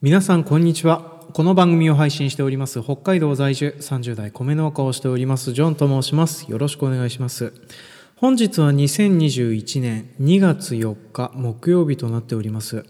皆さんこんにちは。この番組を配信しております北海道在住30代米農家をしておりますジョンと申します。よろしくお願いします。本日は2021年2月4日木曜日となっております。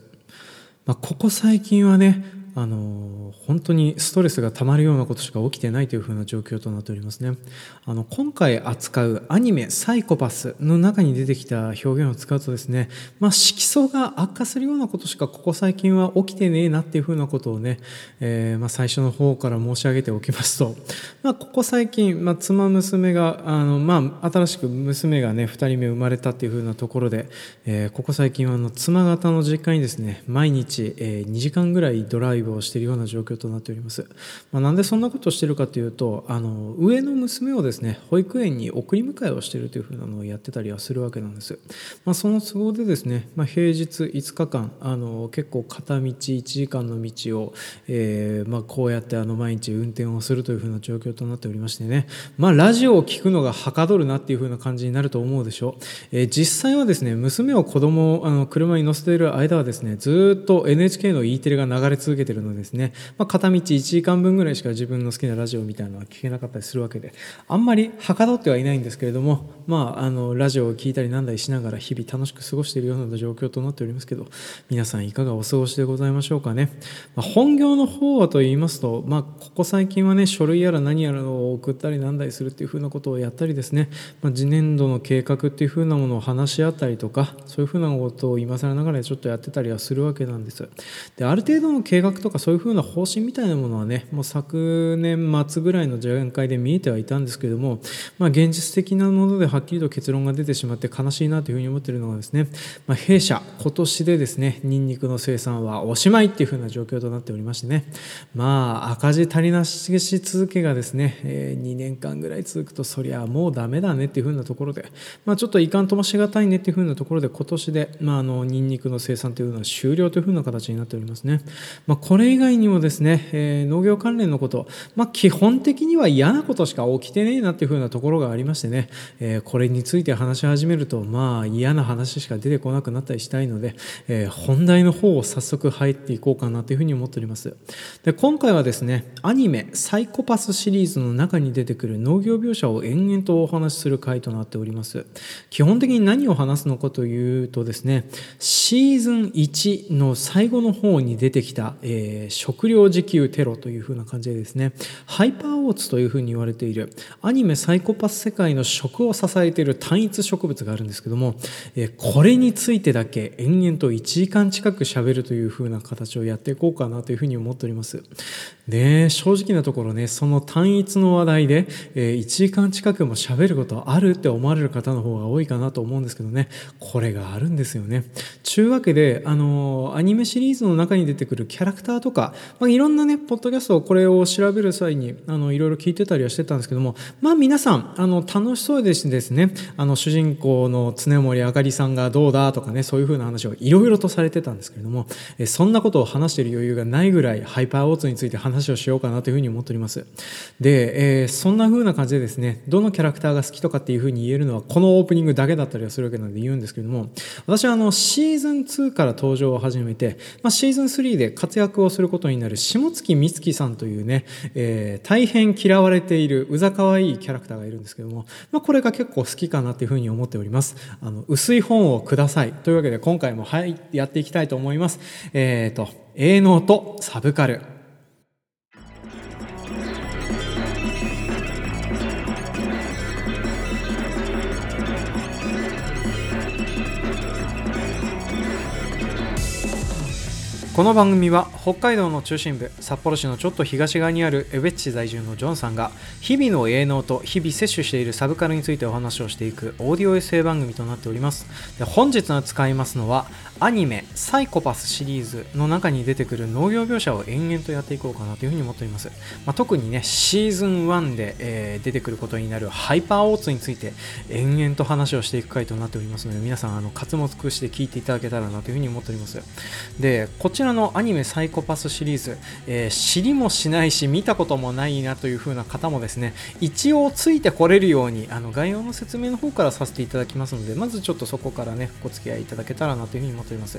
まあ、ここ最近はねあの本当にストレスがたまるようなことしか起きてないというふうな状況となっておりますね。あの今回扱うアニメ「サイコパス」の中に出てきた表現を使うとですね、まあ、色素が悪化するようなことしかここ最近は起きてねえなっていうふうなことをね、えー、まあ、最初の方から申し上げておきますと、まあ、ここ最近、ま妻娘があの、まあ、新しく娘がね2人目生まれたっていうふうなところで、えー、ここ最近はあの妻方の実家にですね毎日、えー、2時間ぐらいドライブをしているような状況となっております。まあ、なんでそんなことをしているかというとあの上の娘をですね保育園に送り迎えをしているというふうなのをやってたりはするわけなんです。まあ、その都合でですね、まあ、平日5日間あの結構片道1時間の道を、えーまあ、こうやってあの毎日運転をするというふうな状況となっておりましてね、まあ、ラジオを聞くのがはかどるなっていうふうな感じになると思うでしょう。えー、実際はですね娘を子供をあの車に乗せている間はですねずっと NHK の E テレが流れ続けているのですね、まあ、片道1時間分ぐらいしか自分の好きなラジオみたいなのは聞けなかったりするわけであんまりはかどってはいないんですけれども、まあ、あのラジオを聴いたりなんだりしながら日々楽しく過ごしているような状況となっておりますけど皆さんいかがお過ごしでございましょうかね、まあ、本業の方はと言いますと、まあ、ここ最近はね書類やら何やらを送ったりなんだりするっていうふうなことをやったりですね、まあ、次年度の計画っていうふうなものを話し合ったりとかそういうふうなことを今更ながらちょっとやってたりはするわけなんです。である程度の計画とかそういうふうな方針みたいなものはねもう昨年末ぐらいの段階で見えてはいたんですけれども、まあ、現実的なものではっきりと結論が出てしまって悲しいなというふうに思っているのがですね、まあ、弊社今年でですねニンニクの生産はおしまいっていうふうな状況となっておりましてねまあ赤字足りなし続けがですね、えー、2年間ぐらい続くとそりゃもうダメだねっていうふうなところで、まあ、ちょっといかんともしがたいねっていうふうなところで今年で、まあ、あのニンニクの生産というのは終了というふうな形になっておりますね、まあ、これ以外にもですね、えー、農業関連のこと、まあ、基本的には嫌なことしか起きてねえなっていうふうなところがありましてね、えー、これについて話し始めるとまあ嫌な話しか出てこなくなったりしたいので、えー、本題の方を早速入っていこうかなというふうに思っております。で今回はですねアニメ「サイコパス」シリーズの中に出てくる農業描写を延々とお話しする回となっております。基本的に何を話すのかというとですねシーズン1の最後の方に出てきた、えー、食料自給テロというふうな感じでですねハイパーオーツというふうに言われているアニメサイコパス世界の食を支えている単一植物があるんですけども、えこれについてだけ延々と1時間近く喋るというふうな形をやっていこうかなというふうに思っております。で正直なところねその単一の話題で、え1時間近くも喋ることあるって思われる方の方が多いかなと思うんですけどねこれがあるんですよね。ちゅうわけであのアニメシリーズの中に出てくるキャラクターとか、まあ、いろんなねポッドキャストをこれを調べる際にあのいろいろ聞いてたりはしてたんですけどもまあ皆さんあの楽しそうでしですね。あの主人公の常森あかりさんがどうだとかねそういうふうな話をいろいろとされてたんですけれどもえそんなことを話している余裕がないぐらいハイパーオーツについて話をしようかなというふうに思っております。で、えー、そんなふうな感じでですねどのキャラクターが好きとかっていうふうに言えるのはこのオープニングだけだったりはするわけなので言うんですけれども私はあのシーズン2から登場を始めて、まあ、シーズン3で活躍をすることになる下月美月さんというね、えー、大変嫌われているうざかわいいキャラクターがいるんですけども、まあ、これが結構好きかなっていうふうに思っております。あの薄い本をください。というわけで今回もはいやっていきたいと思います。えっ、ー、と営農とサブカル。この番組は北海道の中心部札幌市のちょっと東側にある江別市在住のジョンさんが日々の営農と日々摂取しているサブカルについてお話をしていくオーディオエッセイ番組となっております。で本日の使いますのはアニメ「サイコパス」シリーズの中に出てくる農業描写を延々とやっていこうかなというふうに思っております、まあ、特にねシーズン1で、えー、出てくることになるハイパーオーツについて延々と話をしていく回となっておりますので皆さんあの活も尽くして聞いていただけたらなというふうに思っております。でこちららのアニメサイコパスシリーズ、えー、知りもしないし見たこともないなという風な方もですね一応ついてこれるようにあの概要の説明の方からさせていただきますのでまずちょっとそこからねお付き合いいただけたらなというふうに思っております。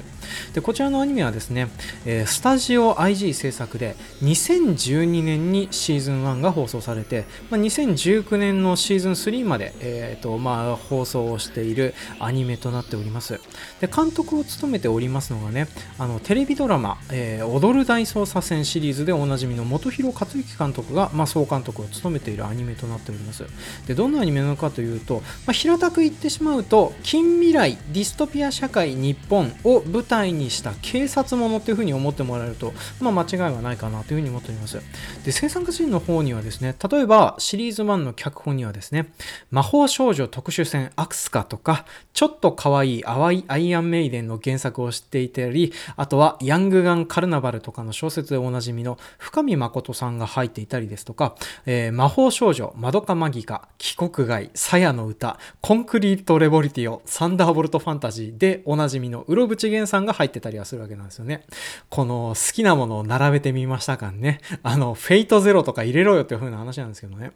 でこちらのアニメはですね、えー、スタジオ IG 制作で2012年にシーズン1が放送されて、まあ、2019年のシーズン3まで、えーとまあ、放送をしているアニメとなっております。で監督を務めておりますのがねあのテレビドラマ、えー、踊る大捜査線シリーズでおなじみの本広克之監督が、まあ、総監督を務めているアニメとなっております。でどんなアニメなのかというと、まあ、平たく言ってしまうと近未来ディストピア社会日本を舞台にした警察ものというふうに思ってもらえると、まあ、間違いはないかなというふうに思っております。で制作陣の方にはですね例えばシリーズ1の脚本にはですね魔法少女特殊戦アクスカとかちょっと可愛い淡いイアンメイデンの原作を知っていたりあとはヤングガンカルナバルとかの小説でおなじみの深見誠さんが入っていたりですとか、えー、魔法少女、マドカマギカ、帰国外、サヤの歌、コンクリートレボリティオ、サンダーボルトファンタジーでおなじみのうろぶちげんさんが入ってたりはするわけなんですよね。この好きなものを並べてみましたかね。あの、フェイトゼロとか入れろよっていう風な話なんですけどね。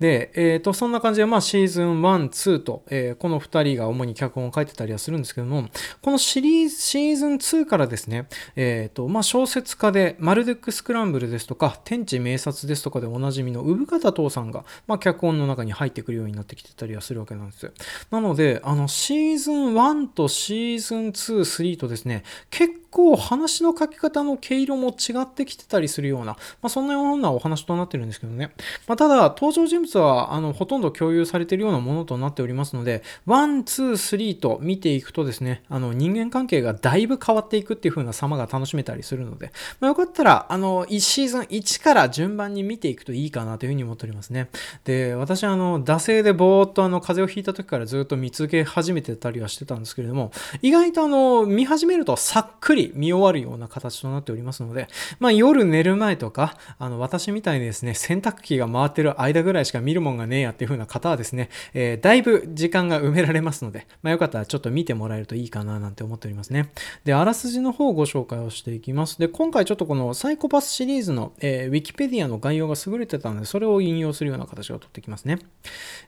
で、えっ、ー、と、そんな感じで、まあ、シーズン1、2と、えー、この2人が主に脚本を書いてたりはするんですけども、このシリーズ、シーズン2からですね、えっ、ー、と、まあ、小説家で、マルデックスクランブルですとか、天地名察ですとかでおなじみの産方父さんが、まあ、脚本の中に入ってくるようになってきてたりはするわけなんです。なので、あの、シーズン1とシーズン2、3とですね、結構話の書き方の毛色も違ってきてたりするような、まあ、そんなようなお話となってるんですけどね。まあ、ただ、登場人物はあのほとんど共有されているようなものとなっておりますので、1、2、3と見ていくとですね、あの人間関係がだいぶ変わっていくっていう風な様が楽しめたりするので、まあ、よかったら、あの、1シーズン1から順番に見ていくといいかなという風に思っておりますね。で、私あの、惰性でぼーっとあの、風邪をひいた時からずっと見続け始めてたりはしてたんですけれども、意外とあの、見始めるとさっくり見終わるような形となっておりますので、まあ、夜寝る前とか、あの、私みたいにですね、洗濯機が回ってる間ぐらいしか見るもんがねえやっていう風な方はですね、えー、だいぶ時間が埋められますので、まあ、よかったらちょっと見てもらえるといいかななんて思っておりますね。で、あらすじの方をご紹介をしていきます。で、今回ちょっとこのサイコパスシリーズの、えー、ウィキペディアの概要が優れてたので、それを引用するような形をとってきますね。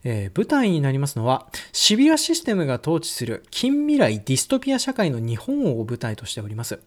えー、舞台になりますのは、シビアシステムが統治する近未来ディストピア社会の日本を舞台としております。ます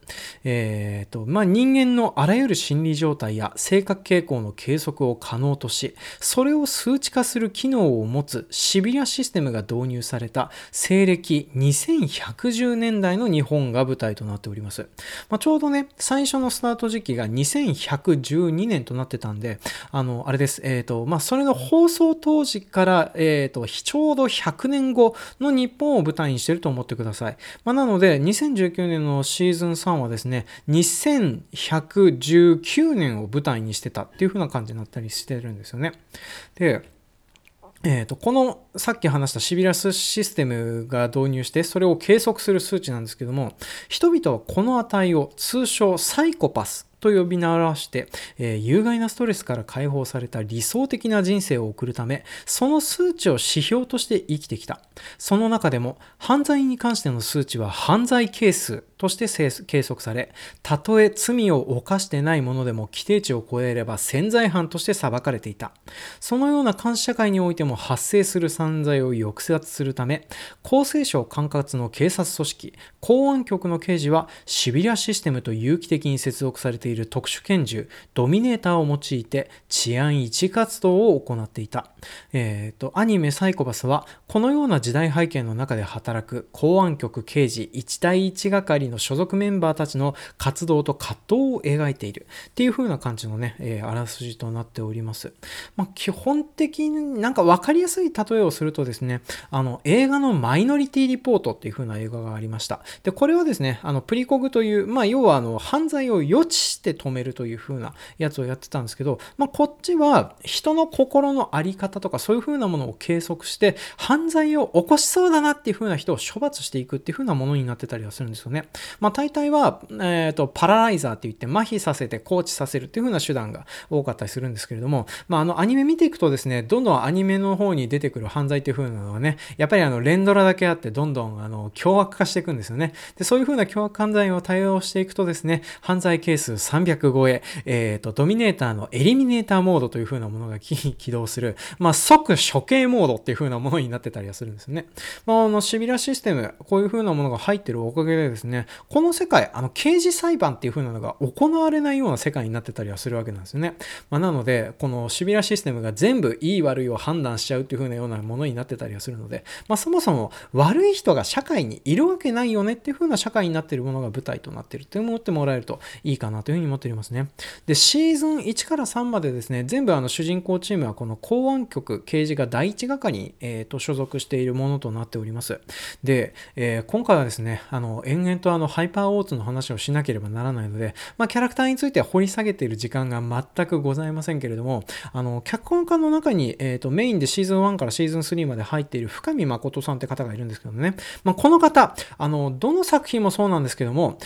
えーとまあ、人間のあらゆる心理状態や性格傾向の計測を可能とし、それを数値化する機能を持つシビアシステムが導入された西暦2110年代の日本が舞台となっております。まあ、ちょうどね、最初のスタート時期が2112年となってたんで、あの、あれです。えっ、ー、と、まあ、それの放送当時から、えっ、ー、と、ちょうど100年後の日本を舞台にしてると思ってください。まあ、なので、2019年のシーズン3はですね、2119年を舞台にしてたっていう風な感じになったりしてるんですよね。で、えーと、このさっき話したシビラスシステムが導入してそれを計測する数値なんですけども人々はこの値を通称サイコパスと呼び鳴らして、えー、有害なストレスから解放された理想的な人生を送るため、その数値を指標として生きてきた。その中でも、犯罪に関しての数値は犯罪係数として計測され、たとえ罪を犯してないものでも規定値を超えれば潜在犯として裁かれていた。そのような監視社会においても発生する犯罪を抑圧するため、厚生省管轄の警察組織、公安局の刑事はシビリアシステムと有機的に接続されている特殊拳銃、ドミネーターを用いて治安維持活動を行っていた。えっ、ー、と、アニメサイコパスは、このような時代背景の中で働く公安局刑事一対一係の所属メンバーたちの活動と葛藤を描いているっていう風な感じのね、えー、あらすじとなっております。まあ、基本的になんか分かりやすい例えをするとですね、あの、映画のマイノリティリポートっていう風な映画がありました。で、これはですね、あの、プリコグという、まあ、要はあの、犯罪を予知して止めるという風なやつをやってたんですけど、まあ、こっちは人の心の在り方とかそういう風なものを計測して犯罪を起こしそうだなっていう風な人を処罰していくっていう風なものになってたりはするんですよね。まあ、大体は、えーと、パラライザーって言って麻痺させて放置させるっていう風な手段が多かったりするんですけれども、まあ、あのアニメ見ていくとですねどんどんアニメの方に出てくる犯罪っていう風なのはねやっぱりあの連ドラだけあってどんどんあの凶悪化していくんですよねでそういう風な凶悪犯罪を対応していくとですね犯罪係数300超ええーと、ドミネーターのエリミネーターモードという風なものが起動する、まあ、即処刑モードっていう風なものになってたりはするんですよね。まあ、あのシビラシステム、こういう風なものが入ってるおかげでですね、この世界、あの刑事裁判っていう風なのが行われないような世界になってたりはするわけなんですよね。まあ、なので、このシビラシステムが全部いい悪いを判断しちゃうっていう風なようなものになってたりはするので、まあ、そもそも悪い人が社会にいるわけないよねっていう風な社会になってるものが舞台となってるって思ってもらえるといいかなという風に思っておりますね。で、シーズン1から3までですね、全部あの主人公チームはこの公安局刑事が第一係に、えー、と所属しているものとなっております。で、えー、今回はですね、あの延々とあのハイパーオーツの話をしなければならないので、まあ、キャラクターについては掘り下げている時間が全くございませんけれども、あの脚本家の中に、えー、とメインでシーズン1からシーズン3まで入っている深見誠さんって方がいるんですけどね、まあ、この方、あのどの作品もそうなんですけども、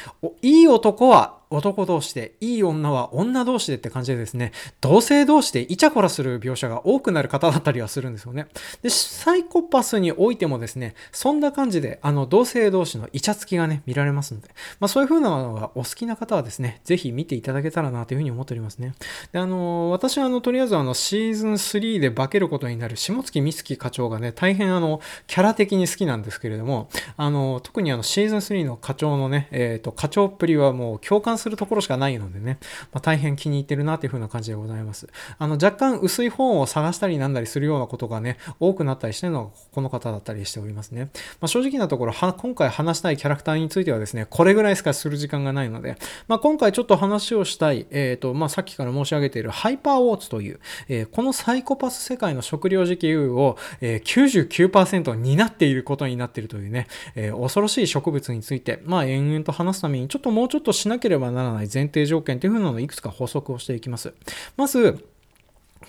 いい男は男同士で、いい女は女同士でって感じでですね、同性同士でイチャコラする描写が多くなる方だったりはするんですよね。で、サイコパスにおいてもですね、そんな感じで、あの、同性同士のイチャつきがね、見られますので、まあそういう風なのがお好きな方はですね、ぜひ見ていただけたらなというふうに思っておりますね。で、あの、私はあの、とりあえずあの、シーズン3で化けることになる下月美月課長がね、大変あの、キャラ的に好きなんですけれども、あの、特にあの、シーズン3の課長のね、えっ、ー、と、課長っぷりはもう共感するところしかないのでね、まあ、大変気に入ってるなという風な感じでございます。あの、若干薄い本を探したりなんだりするようなことがね、多くなったりしてるのがこの方だったりしておりますね。まあ、正直なところ、今回話したいキャラクターについてはですね、これぐらいしかする時間がないので、まあ、今回ちょっと話をしたい、えっ、ー、と、まあ、さっきから申し上げているハイパーウォーツという、えー、このサイコパス世界の食料自給を、えー、99%担っていることになっているというね、えー、恐ろしい植物について、まあ、延々と話すために、ちょっともうちょっとしなければならない前提条件というふうなのをいくつか補足をしていきます。まず、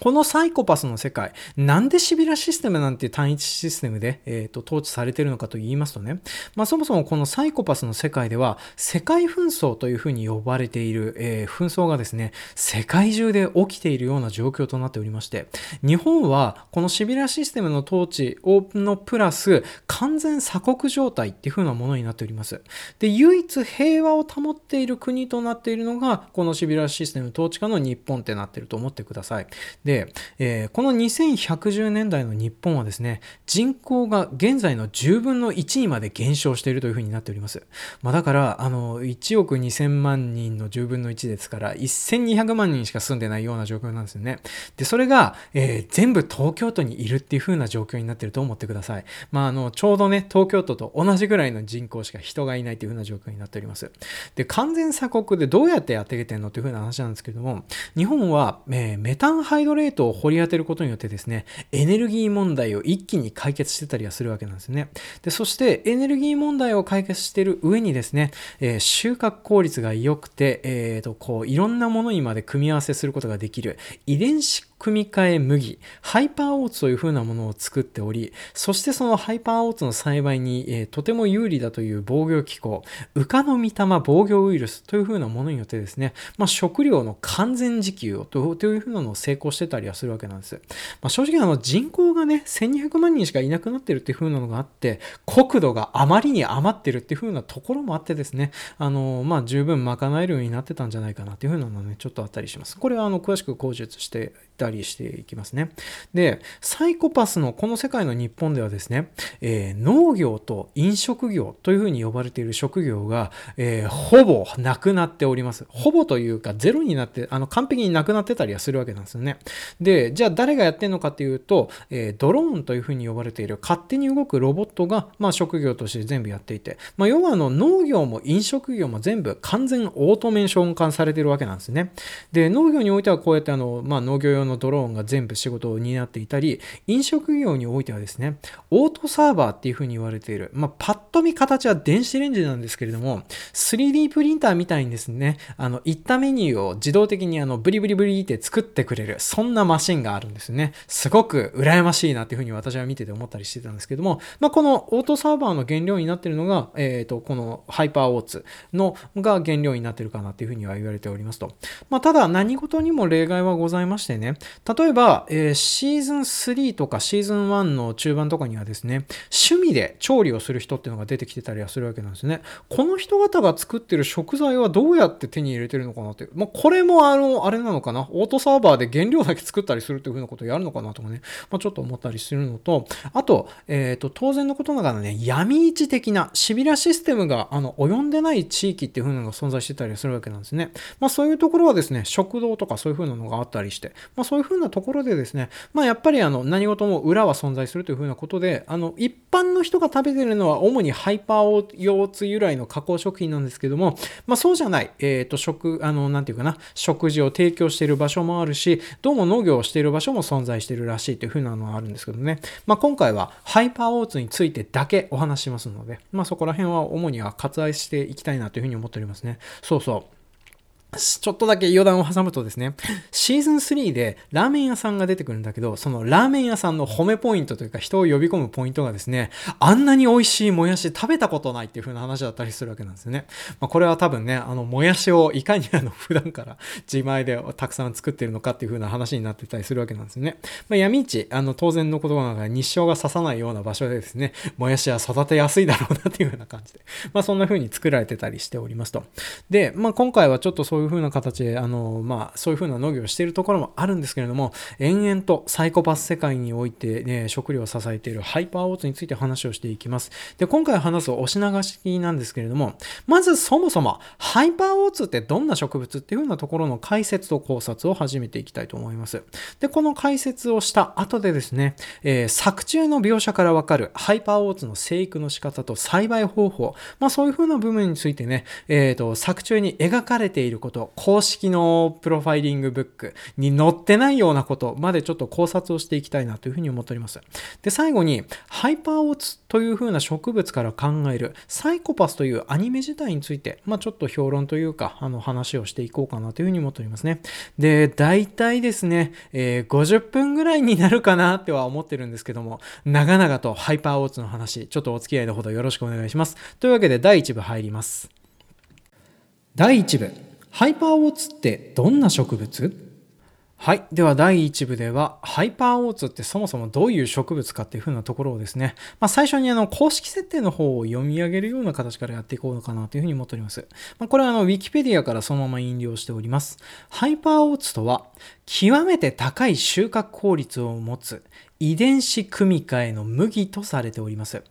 このサイコパスの世界、なんでシビラシステムなんて単一システムで、えーと、統治されているのかと言いますとね、まあ、そもそもこのサイコパスの世界では、世界紛争というふうに呼ばれている、えー、紛争がですね、世界中で起きているような状況となっておりまして、日本はこのシビラシステムの統治のプラス、完全鎖国状態っていうふうなものになっております。で、唯一平和を保っている国となっているのが、このシビラシステム統治下の日本ってなってると思ってください。で、えー、この2110年代の日本はですね、人口が現在の10分の1にまで減少しているというふうになっております。まあ、だから、あの、1億2000万人の10分の1ですから、1200万人しか住んでないような状況なんですよね。で、それが、えー、全部東京都にいるっていう風な状況になってると思ってください。まあ、あの、ちょうどね、東京都と同じぐらいの人口しか人がいないという風な状況になっております。で、完全鎖国でどうやってやっていけてんのっていう風な話なんですけれども、日本は、えー、メタンハイドレレートを掘り当てることによってですね、エネルギー問題を一気に解決してたりはするわけなんですね。で、そしてエネルギー問題を解決している上にですね、えー、収穫効率が良くて、えー、と、こう、いろんなものにまで組み合わせすることができる遺伝子組み換え麦、ハイパーオーツという風なものを作っており、そしてそのハイパーオーツの栽培に、えー、とても有利だという防御機構、ウカの御霊防御ウイルスという風なものによってですね、まあ、食料の完全自給をという風なのを成功してたりはするわけなんです。まあ、正直あの人口がね、1200万人しかいなくなってるっていう風なのがあって、国土があまりに余ってるっていう風なところもあってですね、あの、まあ、十分賄えるようになってたんじゃないかなっていう風なのね、ちょっとあったりします。これはあの、詳しく口述してたりしていきますね。で、サイコパスのこの世界の日本ではですね、えー、農業と飲食業というふうに呼ばれている職業が、えー、ほぼなくなっております。ほぼというかゼロになって、あの完璧になくなってたりはするわけなんですよね。で、じゃあ誰がやってんのかっていうと、えー、ドローンというふうに呼ばれている勝手に動くロボットが、まあ、職業として全部やっていて、まあ、要はあの農業も飲食業も全部完全オートメーション化されてるわけなんですね。で、農業においてはこうやってあの、まあ、農業用ののドローンが全部仕事を担っていたり、飲食業においてはですね、オートサーバーっていうふうに言われている、まあ、パッと見形は電子レンジなんですけれども、3D プリンターみたいにですね、あの、いったメニューを自動的にあの、ブリブリブリって作ってくれる、そんなマシンがあるんですね。すごく羨ましいなっていうふうに私は見てて思ったりしてたんですけども、まあ、このオートサーバーの原料になっているのが、えっ、ー、と、このハイパーオーツのが原料になっているかなっていうふうには言われておりますと。まあ、ただ何事にも例外はございましてね、例えば、えー、シーズン3とかシーズン1の中盤とかにはですね、趣味で調理をする人っていうのが出てきてたりはするわけなんですね。この人方が作ってる食材はどうやって手に入れてるのかなって。まあ、これもあの、あれなのかな、オートサーバーで原料だけ作ったりするっていうふうなことをやるのかなとかね、まあ、ちょっと思ったりするのと、あと、えっ、ー、と、当然のことながらね、闇市的なシビラシステムが、あの、及んでない地域っていう風なのが存在してたりするわけなんですね。まあ、そういうところはですね、食堂とかそういう風なのがあったりして、ま、そういう風なところでですね、まあ、やっぱりあの、何事も裏は存在するという風なことで、あの、一般の人が食べてるのは主にハイパー腰痛由来の加工食品なんですけども、まあ、そうじゃない、えっ、と、食、あの、なんていうかな、食事を提供している場所もあるし、どうも農業をしている場所も存在しているらしいという風なのはあるんですけどね。まあ、今回はハイパーオーツについてだけお話しますので、まあ、そこら辺は主には割愛していきたいなというふうに思っておりますね。そうそう。ちょっとだけ余談を挟むとですね、シーズン3でラーメン屋さんが出てくるんだけど、そのラーメン屋さんの褒めポイントというか人を呼び込むポイントがですね、あんなに美味しいもやし食べたことないっていう風な話だったりするわけなんですよね。まあ、これは多分ね、あの、もやしをいかにあの、普段から自前でたくさん作ってるのかっていう風な話になってたりするわけなんですよね。まあ、闇市、あの、当然のことながら日照が差さないような場所でですね、もやしは育てやすいだろうなっていう風な感じで、まあ、そんな風に作られてたりしておりますと。で、まあ、今回はちょっとそうういう風な形であの、まあ、そういうふうな農業をしているところもあるんですけれども、延々とサイコパス世界において、ね、食料を支えているハイパーオーツについて話をしていきます。で、今回話すお品流しなんですけれども、まずそもそも、ハイパーオーツってどんな植物っていうふうなところの解説と考察を始めていきたいと思います。で、この解説をした後でですね、えー、作中の描写からわかるハイパーオーツの生育の仕方と栽培方法、まあそういうふうな部分についてね、えっ、ー、と、作中に描かれていること、と公式のプロファイリングブックに載ってないようなことまでちょっと考察をしていきたいなというふうに思っております。で、最後に、ハイパーオーツというふうな植物から考えるサイコパスというアニメ自体について、まあ、ちょっと評論というか、あの話をしていこうかなというふうに思っておりますね。で、大体ですね、えー、50分ぐらいになるかなっては思ってるんですけども、長々とハイパーオーツの話、ちょっとお付き合いのほどよろしくお願いします。というわけで、第1部入ります。第1部。ハイパーオーツってどんな植物？はい。では、第1部では、ハイパーオーツってそもそもどういう植物かっていう風なところをですね、まあ、最初にあの、公式設定の方を読み上げるような形からやっていこうのかなというふうに思っております。まあ、これはあの、ウィキペディアからそのまま引用しております。ハイパーオーツとは、極めて高い収穫効率を持つ遺伝子組み換えの麦とされております。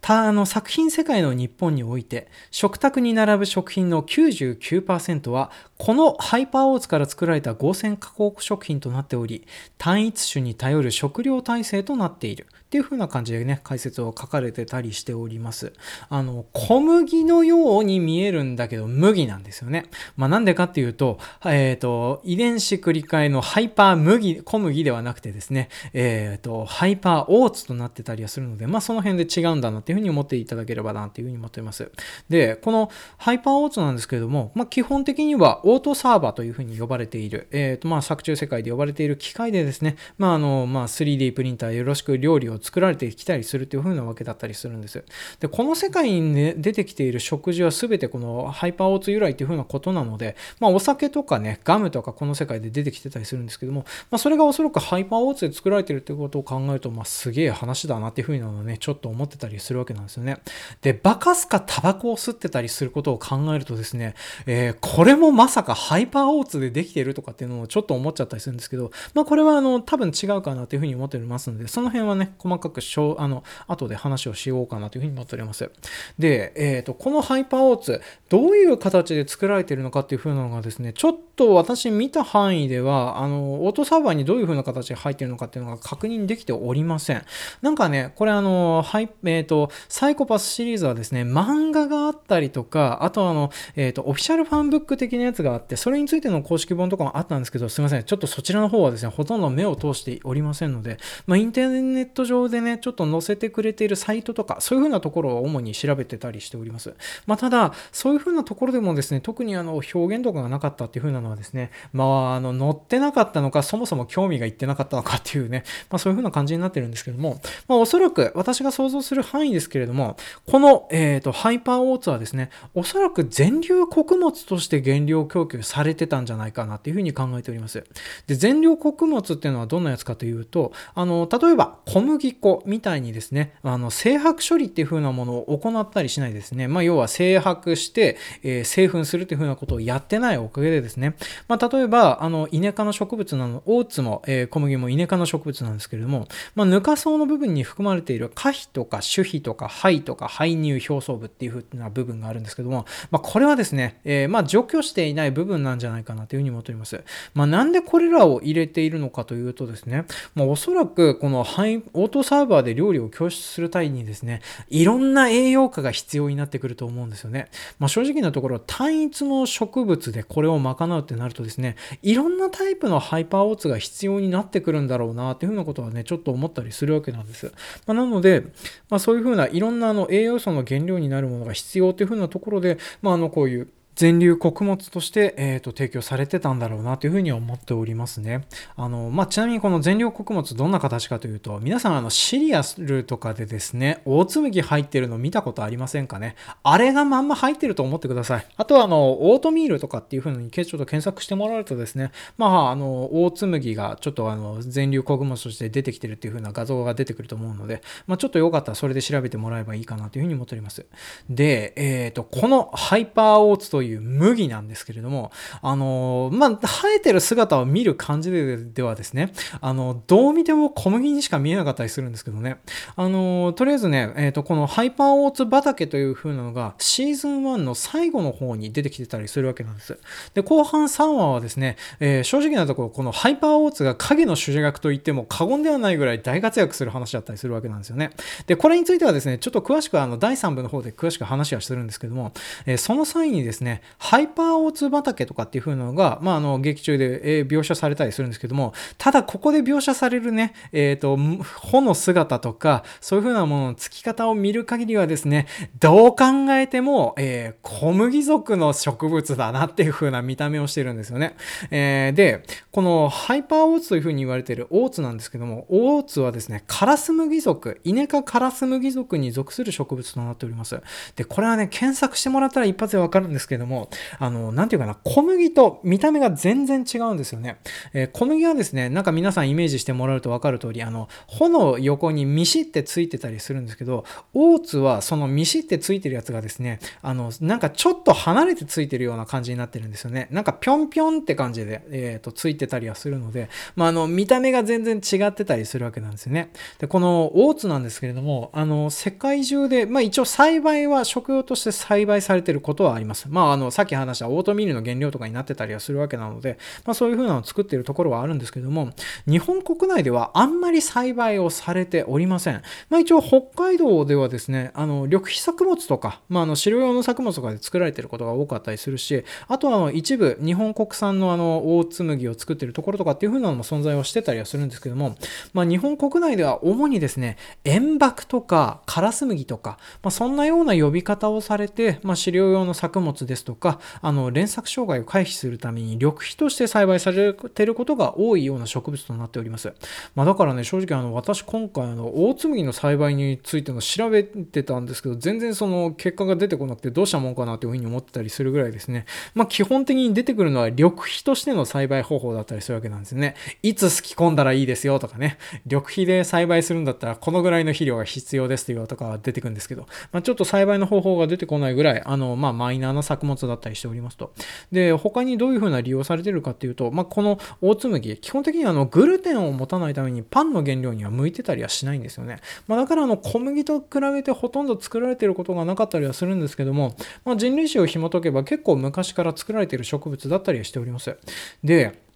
たあの作品世界の日本において食卓に並ぶ食品の99%はこのハイパーオーツから作られた合成加工食品となっており単一種に頼る食料体制となっている。っていう風な感じでね、解説を書かれてたりしております。あの、小麦のように見えるんだけど、麦なんですよね。まあなんでかっていうと、えっ、ー、と、遺伝子繰り替えのハイパー麦、小麦ではなくてですね、えっ、ー、と、ハイパーオーツとなってたりはするので、まあその辺で違うんだなっていう風に思っていただければなっていう風に思っています。で、このハイパーオーツなんですけれども、まあ基本的にはオートサーバーという風に呼ばれている、えっ、ー、と、まあ作中世界で呼ばれている機械でですね、まああの、まあ 3D プリンターよろしく料理を作られてきたりするという風なわけだったりするんです。で、この世界に、ね、出てきている食事は全てこのハイパーオーツ由来という風なことなので、まあお酒とかね、ガムとかこの世界で出てきてたりするんですけども、まあそれがおそらくハイパーオーツで作られてるってことを考えると、まあすげえ話だなっていう風なのはね、ちょっと思ってたりするわけなんですよね。で、バカすかタバコを吸ってたりすることを考えるとですね、えー、これもまさかハイパーオーツでできているとかっていうのをちょっと思っちゃったりするんですけど、まあこれはあの多分違うかなという風に思っておりますので、その辺はね、細かくしょあの後で話をしようかなというふうに思っております。で、えーと、このハイパーオーツ、どういう形で作られているのかっていうふうなのがですね、ちょっと私見た範囲では、あの、オートサーバーにどういうふうな形で入っているのかっていうのが確認できておりません。なんかね、これあの、ハイ、えっ、ー、と、サイコパスシリーズはですね、漫画があったりとか、あとあの、えっ、ー、と、オフィシャルファンブック的なやつがあって、それについての公式本とかもあったんですけど、すいません。ちょっとそちらの方はですね、ほとんど目を通しておりませんので、まあ、インターネット上でね、ちょっと載せてくれているサイトとか、そういうふうなところを主に調べてたりしております。まあ、ただ、そういうふうなところでもですね、特にあの、表現とかがなかったっていうふうなのはですね、まあ、あの、載ってなかったのか、そもそも興味がいってなかったのかっていうね、まあ、そういうふうな感じになってるんですけども、まあ、おそらく私が想像する範囲ですけれども、この、えっ、ー、と、ハイパーオーツはですね、おそらく全粒穀物として原料供給されてたんじゃないかなっていうふうに考えております。で、全量穀物っていうのはどんなやつかというと、あの、例えば小麦粉みたいにですね、あの、精白処理っていう風なものを行ったりしないですね。まあ、要は精白して、えー、製粉するっていう風なことをやってないおかげでですね、まあ、例えば、あの、イネ科の植物なの、オーツも、えー、小麦もイネ科の植物なんですけれども、まあ、ぬか層の部分に含まれている可否とか種皮とか肺とか排乳表層部っていう風な部分があるんですけども、まあ、これはですね、えー、まあ、除去していない部分なんじゃないかなというふうに思っております。まあ、なんでこれらを入れているのかというとですね、まあ、おそらくこのハイオートサーバーで料理を教出する際にですね、いろんな栄養価が必要になってくると思うんですよね。まあ、正直なところ、単一の植物でこれを賄うってなるとですね、いろんなタイプのハイパーオーツが必要になってくるんだろうなっていうふうなことはね、ちょっと思ったりするわけなんです。まあ、なので、まあ、そういうふうないろんなあの栄養素の原料になるものが必要っていうふうなところで、まあ、あのこういう全粒穀物として、えーと、提供されてたんだろうなというふうに思っておりますね。あのまあ、ちなみにこの全粒穀物どんな形かというと皆さんあのシリアルとかでですね大紬入ってるの見たことありませんかね？あれがまんま入ってると思ってください。あとはあのオートミールとかっていうふうにちょっと検索してもらうとですねまああの大紬がちょっとあの全粒穀物として出てきてるっていうふうな画像が出てくると思うので、まあ、ちょっとよかったらそれで調べてもらえばいいかなというふうに思っております。で、えっ、ー、とこのハイパーオーツとという麦なんですけれども、あの、まあ、生えてる姿を見る感じでではですね、あの、どう見ても小麦にしか見えなかったりするんですけどね、あの、とりあえずね、えっ、ー、と、このハイパーオーツ畑という風なのがシーズン1の最後の方に出てきてたりするわけなんです。で、後半3話はですね、えー、正直なところ、このハイパーオーツが影の主役と言っても過言ではないぐらい大活躍する話だったりするわけなんですよね。で、これについてはですね、ちょっと詳しくあの、第3部の方で詳しく話はするんですけども、えー、その際にですね、ハイパーオーツ畑とかっていう風のが、まあ、あの、劇中で、描写されたりするんですけども、ただここで描写されるね、えっ、ー、と、穂の姿とか、そういう風なものの付き方を見る限りはですね、どう考えても、えー、小麦属の植物だなっていう風な見た目をしてるんですよね。えー、で、このハイパーオーツという風に言われているオーツなんですけども、オーツはですね、カラス麦属、イネ科カラス麦属に属する植物となっております。で、これはね、検索してもらったら一発でわかるんですけども、あの、なんていうかな、小麦と見た目が全然違うんですよね。えー、小麦はですね、なんか皆さんイメージしてもらうと分かる通り、あの、穂の横にミシってついてたりするんですけど、オーツはそのミシってついてるやつがですね、あの、なんかちょっと離れてついてるような感じになってるんですよね。なんかぴょんぴょんって感じで、えっ、ー、と、ついてたりはするので、まあ、あの、見た目が全然違ってたりするわけなんですよね。で、このオーツなんですけれども、あの、世界中で、まあ一応栽培は食用として栽培されてることはあります。まあ、あの、さっき話したオートミールの原料とかになってたりはするわけなので、まあ、そういう風なのを作っているところはあるんですけども、日本国内ではあんまり栽培をされておりません。まあ、一応北海道ではですね、あの、緑肥作物とか、まあ、あの、飼料用の作物とかで作られてることが多かったりするし、あとはあの一部日本国産のあの、大紬を作っているところとかっていう風なのも存在をしてたりはするんですけども、まあ、日本国内では主にですね、塩爆とかカラス麦とか、まあ、そんなような呼び方をされて、まあ、飼料用の作物ですとか、あの、連作障害を回避するために緑肥として栽培されていることが多いような植物となっております。まあ、だからね、正直あの私今回あの大紬の栽培についての調べてたんですけど、全然その結果が出てこなくてどうしたもんかなというふうに思ってたりするぐらいですね。まあ基本的に出てくるのは緑肥としての栽培方法だったりするわけなんですね。いつすき込んだらいいですよとかね、緑肥で栽培するんだったらこのぐらいの肥料が必要ですというとか出てくるんですけど、まあ、ちょっと栽培の方法が出てこないぐらい、あの、まあマイナーな作物だったりしておりますと。で、他にどういうふうな利用されてるかっていうと、まあ、このオーツ麦、基本的にあのグルテンを持たないためにパンの原料には向いてたりはしないんですよね。まあ、だからあの小麦と比べてほとんど作られてることがなかったりはするんですけども、まあ、人類史を紐解けば結構昔から作られてる植物だったりはしております。で、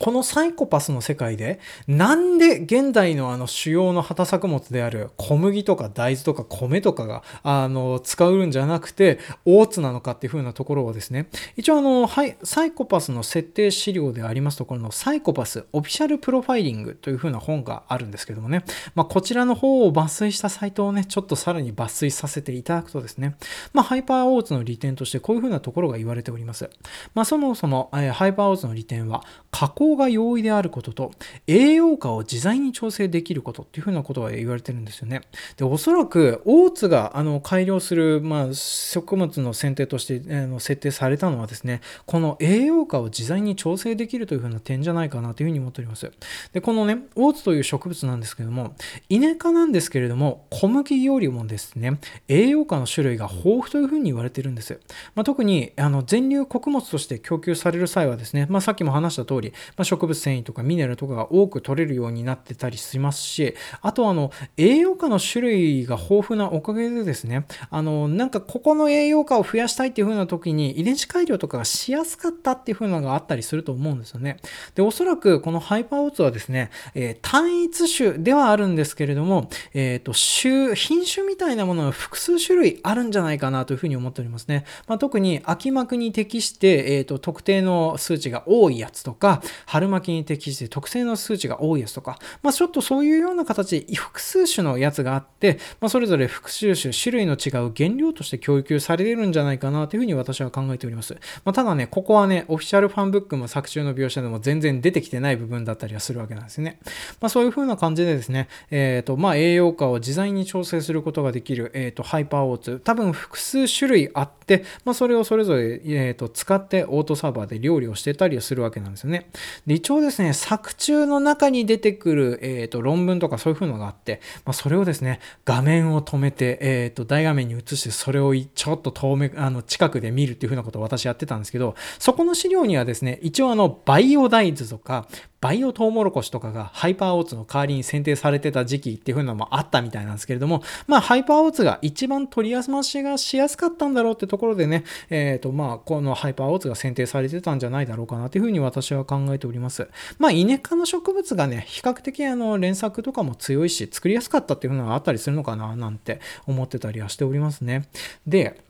このサイコパスの世界で、なんで現代のあの主要の畑作物である小麦とか大豆とか米とかが、あの、使うんじゃなくて、オーツなのかっていう風なところをですね、一応あの、はい、サイコパスの設定資料でありますところのサイコパスオフィシャルプロファイリングという風な本があるんですけどもね、まあ、こちらの方を抜粋したサイトをね、ちょっとさらに抜粋させていただくとですね、まあ、ハイパーオーツの利点としてこういう風なところが言われております。まあ、そもそも、えー、ハイパーオーツの利点は、加工が容易であることと、栄養価を自在に調整できることっていうふうなことが言われてるんですよね。で、おそらく、オーツがあの改良する、まあ、食物の選定としてあの設定されたのはですね、この栄養価を自在に調整できるというふうな点じゃないかなというふうに思っております。で、このね、オーツという植物なんですけども、イネ科なんですけれども、小麦よりもですね、栄養価の種類が豊富というふうに言われてるんです。まあ、特にあの全粒穀物として供給される際はですね、まあ、さっきも話した通り、まあ、植物繊維とかミネラルとかが多く取れるようになってたりしますし、あとあの、栄養価の種類が豊富なおかげでですね、あの、なんかここの栄養価を増やしたいっていう風な時に遺伝子改良とかがしやすかったっていう風なのがあったりすると思うんですよね。で、おそらくこのハイパーオーツはですね、えー、単一種ではあるんですけれども、えっ、ー、と、種、品種みたいなものが複数種類あるんじゃないかなというふうに思っておりますね。まあ、特に秋巻に適して、えっ、ー、と、特定の数値が多いやつとか、春巻きに適して特性の数値が多いやつとか、まあ、ちょっとそういうような形で複数種のやつがあって、まあ、それぞれ複数種、種類の違う原料として供給されてるんじゃないかなというふうに私は考えております。まあ、ただね、ここはね、オフィシャルファンブックも作中の描写でも全然出てきてない部分だったりはするわけなんですね。まあ、そういうふうな感じでですね、えっ、ー、と、まあ、栄養価を自在に調整することができる、えっ、ー、と、ハイパーオーツ、多分複数種類あって、まあ、それをそれぞれ、えっ、ー、と、使ってオートサーバーで料理をしてたりするわけなんですよね。で、一応ですね、作中の中に出てくる、えーと、論文とかそういう風のがあって、まあ、それをですね、画面を止めて、えーと、大画面に映してそれをちょっと遠目、あの近くで見るっていう風なことを私やってたんですけど、そこの資料にはですね、一応あの、バイオダイズとか、バイオトウモロコシとかがハイパーオーツの代わりに選定されてた時期っていう風なのもあったみたいなんですけれども、まあ、ハイパーオーツが一番取り扱いがしやすかったんだろうってところでね、えっ、ー、と、まあ、このハイパーオーツが選定されてたんじゃないだろうかなという風に私は考えております。まあ、イネ科の植物がね、比較的あの、連作とかも強いし、作りやすかったっていうのがあったりするのかな、なんて思ってたりはしておりますね。で、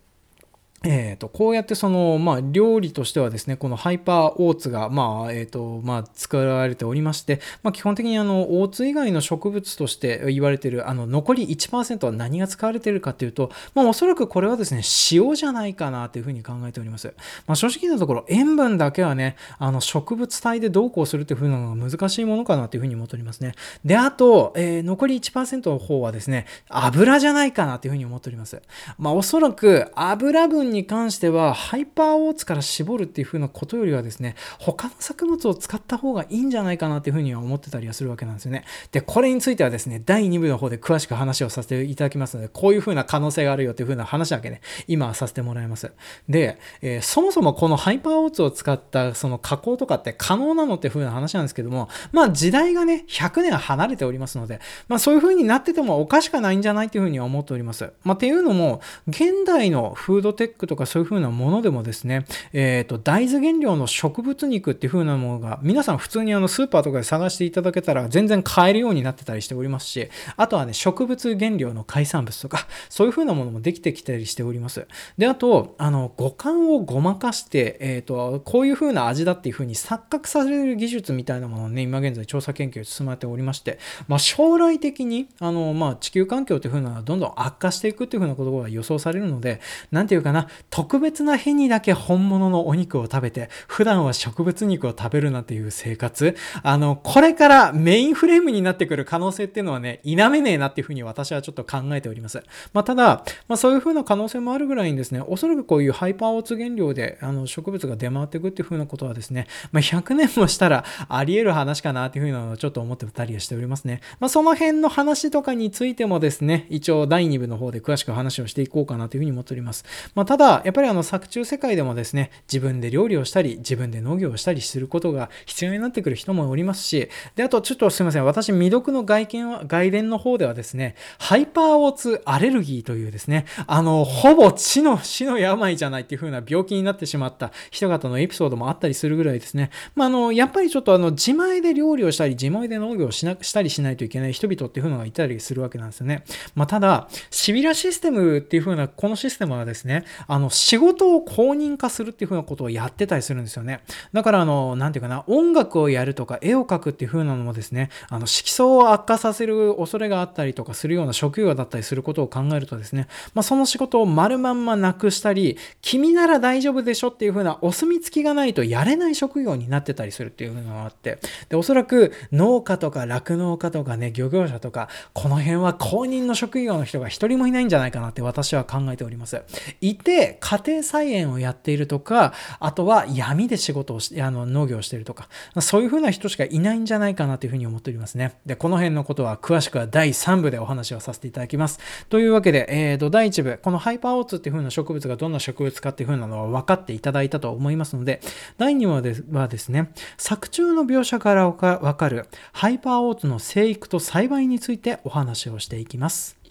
えーと、こうやってその、まあ、料理としてはですね、このハイパーオーツが、まあ、えーと、まあ、作られておりまして、まあ、基本的にあの、オーツ以外の植物として言われている、あの、残り1%は何が使われているかというと、まあ、おそらくこれはですね、塩じゃないかなというふうに考えております。まあ、正直なところ、塩分だけはね、あの、植物体でどうこうするというふうなのが難しいものかなというふうに思っておりますね。で、あと、えー、残り1%の方はですね、油じゃないかなというふうに思っております。まあ、おそらく油分に関しては、ハイパーオーツから絞るっていう風なことよりはですね、他の作物を使った方がいいんじゃないかなっていう風には思ってたりはするわけなんですよね。で、これについてはですね、第2部の方で詳しく話をさせていただきますので、こういう風な可能性があるよっていう風な話だけね、今はさせてもらいます。で、えー、そもそもこのハイパーオーツを使ったその加工とかって可能なのっていう風な話なんですけども、まあ時代がね、100年離れておりますので、まあそういう風になっててもおかしくないんじゃないっていう風には思っております。まあっていうのも、現代のフードテックとかそういう風なものでもですね、えっ、ー、と、大豆原料の植物肉っていう風なものが、皆さん普通にあのスーパーとかで探していただけたら全然買えるようになってたりしておりますし、あとはね、植物原料の海産物とか、そういう風なものもできてきたりしております。で、あと、あの、五感をごまかして、えっ、ー、と、こういう風な味だっていう風に錯覚される技術みたいなものをね、今現在調査研究進めておりまして、まあ、将来的に、あの、まあ、地球環境っていう風なのはどんどん悪化していくっていう風なことが予想されるので、なんていうかな、特別な日にだけ本物のお肉を食べて、普段は植物肉を食べるなんていう生活、あの、これからメインフレームになってくる可能性っていうのはね、否めねえなっていうふうに私はちょっと考えております。まあ、ただ、まあ、そういうふうな可能性もあるぐらいにですね、おそらくこういうハイパーオーツ原料であの植物が出回っていくっていうふうなことはですね、まあ、100年もしたらあり得る話かなっていうふうなのをちょっと思ってたりはしておりますね。まあ、その辺の話とかについてもですね、一応第2部の方で詳しく話をしていこうかなというふうに思っております。まあ、ただ、やっぱりあの作中世界でもですね、自分で料理をしたり、自分で農業をしたりすることが必要になってくる人もおりますし、で、あとちょっとすいません、私、未読の外見は、外伝の方ではですね、ハイパーオーツアレルギーというですね、あの、ほぼ死の、死の病じゃないっていう風な病気になってしまった人方のエピソードもあったりするぐらいですね、まあ、あの、やっぱりちょっとあの、自前で料理をしたり、自前で農業をしなしたりしないといけない人々っていう風のがいたりするわけなんですよね。まあ、ただ、シビラシステムっていう風な、このシステムはですね、あの、仕事を公認化するっていう風なことをやってたりするんですよね。だから、あの、なんていうかな、音楽をやるとか、絵を描くっていう風なのもですね、あの、色素を悪化させる恐れがあったりとかするような職業だったりすることを考えるとですね、まあ、その仕事を丸まんまなくしたり、君なら大丈夫でしょっていう風なお墨付きがないとやれない職業になってたりするっていうのがあって、で、おそらく農家とか酪農家とかね、漁業者とか、この辺は公認の職業の人が一人もいないんじゃないかなって私は考えております。いて、で家庭菜園をやっているとか、あとは闇で仕事をして、あの、農業をしているとか、そういう風な人しかいないんじゃないかなというふうに思っておりますね。で、この辺のことは詳しくは第3部でお話をさせていただきます。というわけで、えーと、第1部、このハイパーオーツっていう風な植物がどんな植物かっていう風なのは分かっていただいたと思いますので、第2話はですね、作中の描写からわかるハイパーオーツの生育と栽培についてお話をしていきます。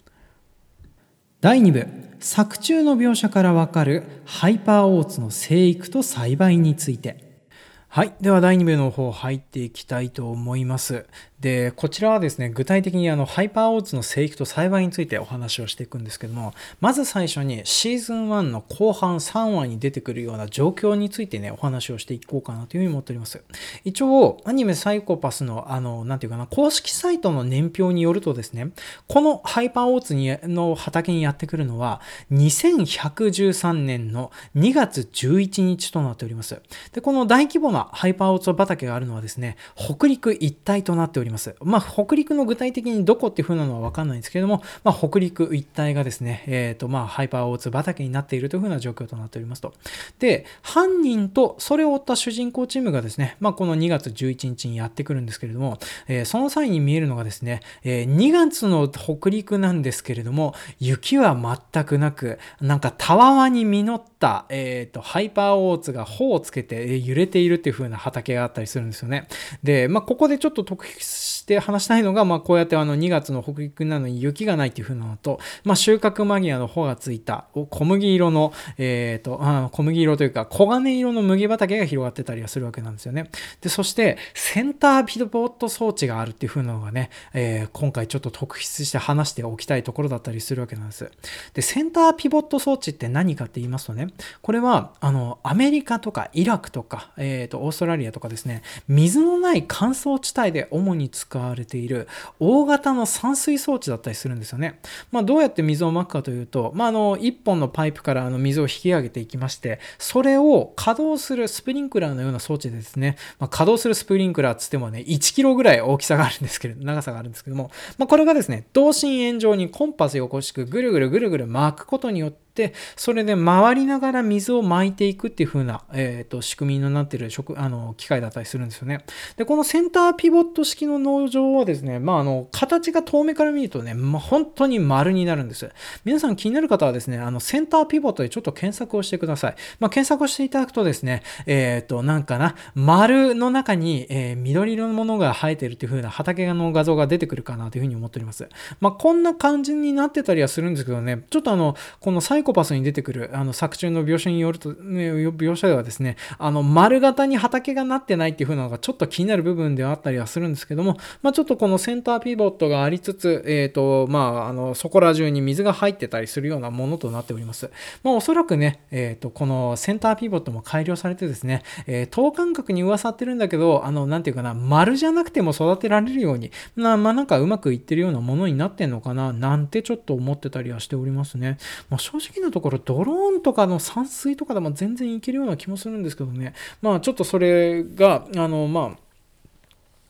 第2部作中の描写からわかるハイパーオーツの生育と栽培についてはい。では、第2部の方入っていきたいと思います。で、こちらはですね、具体的にあの、ハイパーオーツの生育と栽培についてお話をしていくんですけども、まず最初にシーズン1の後半3話に出てくるような状況についてね、お話をしていこうかなというふうに思っております。一応、アニメサイコパスの、あの、なんていうかな、公式サイトの年表によるとですね、このハイパーオーツにの畑にやってくるのは、2113年の2月11日となっております。で、この大規模なハイパーオーツ畑があるのはですね、北陸一帯となっております。ります。まあ、北陸の具体的にどこっていう風なのはわかんないんですけれども、まあ、北陸一帯がですね、えっ、ー、と、まあ、ハイパーオーツ畑になっているという風な状況となっておりますと。で、犯人とそれを追った主人公チームがですね、まあ、この2月11日にやってくるんですけれども、えー、その際に見えるのがですね、えー、2月の北陸なんですけれども、雪は全くなく、なんかたわわに実った、えっ、と、ハイパーオーツが穂をつけて揺れているっていう風な畑があったりするんですよね。で、まあ、ここでちょっと特筆して話したいのが、まあ、こうやってあの2月の北陸なのに雪がないっていう風なのと、まあ、収穫間際の穂がついた小麦色の、えっ、ー、とあ、小麦色というか黄金色の麦畑が広がってたりはするわけなんですよね。で、そしてセンターピボット装置があるっていう風なのがね、えー、今回ちょっと特筆して話しておきたいところだったりするわけなんです。で、センターピボット装置って何かって言いますとね、これはあのアメリカとかイラクとか、えーと、オーストラリアとかですね、水のない乾燥地帯で主に使われている大型の散水装置だったりするんですよね。まあ、どうやって水をまくかというと、まあ、あの、1本のパイプからあの水を引き上げていきまして、それを稼働するスプリンクラーのような装置でですね、まあ、稼働するスプリンクラーっつってもね、1キロぐらい大きさがあるんですけど、長さがあるんですけども、まあ、これがですね、同心円状にコンパス横しくぐるぐるぐるぐる巻くことによって、それで回りながら水を巻いていくっていう風な、えーと、仕組みになっている食あの機械だったりするんですよね。で、このセンターピボット式の農場はですね、まあ、あの、形が遠目から見るとね、まあ、本当に丸になるんです。皆さん気になる方はですね、あの、センターピボットでちょっと検索をしてください。まあ、検索をしていただくとですね、えっ、ー、と、なんかな、丸の中に、えー、緑色のものが生えてるっていう風な畑の画像が出てくるかなという風に思っております。まあ、こんな感じになってたりはするんですけどね、ちょっとあの、このサイコパスに出てくる、あの、作中の描写によると、描写ではですね、あの、丸型に畑がなってないっていう風なのがちょっと気になる部分ではあったりはするんですけども、まあ、ちょっとこのセンターピボットがありつつ、えっ、ー、と、まあ、あの、そこら中に水が入ってたりするようなものとなっております。まあ、おそらくね、えっ、ー、と、このセンターピボットも改良されてですね、えー、等間隔に噂ってるんだけど、あの、なんていうかな、丸じゃなくても育てられるように、ままあ、なんかうまくいってるようなものになってんのかな、なんてちょっと思ってたりはしておりますね。まあ、正直なところ、ドローンとかの散水とかでも全然いけるような気もするんですけどね。まあちょっとそれが、あの、まあ、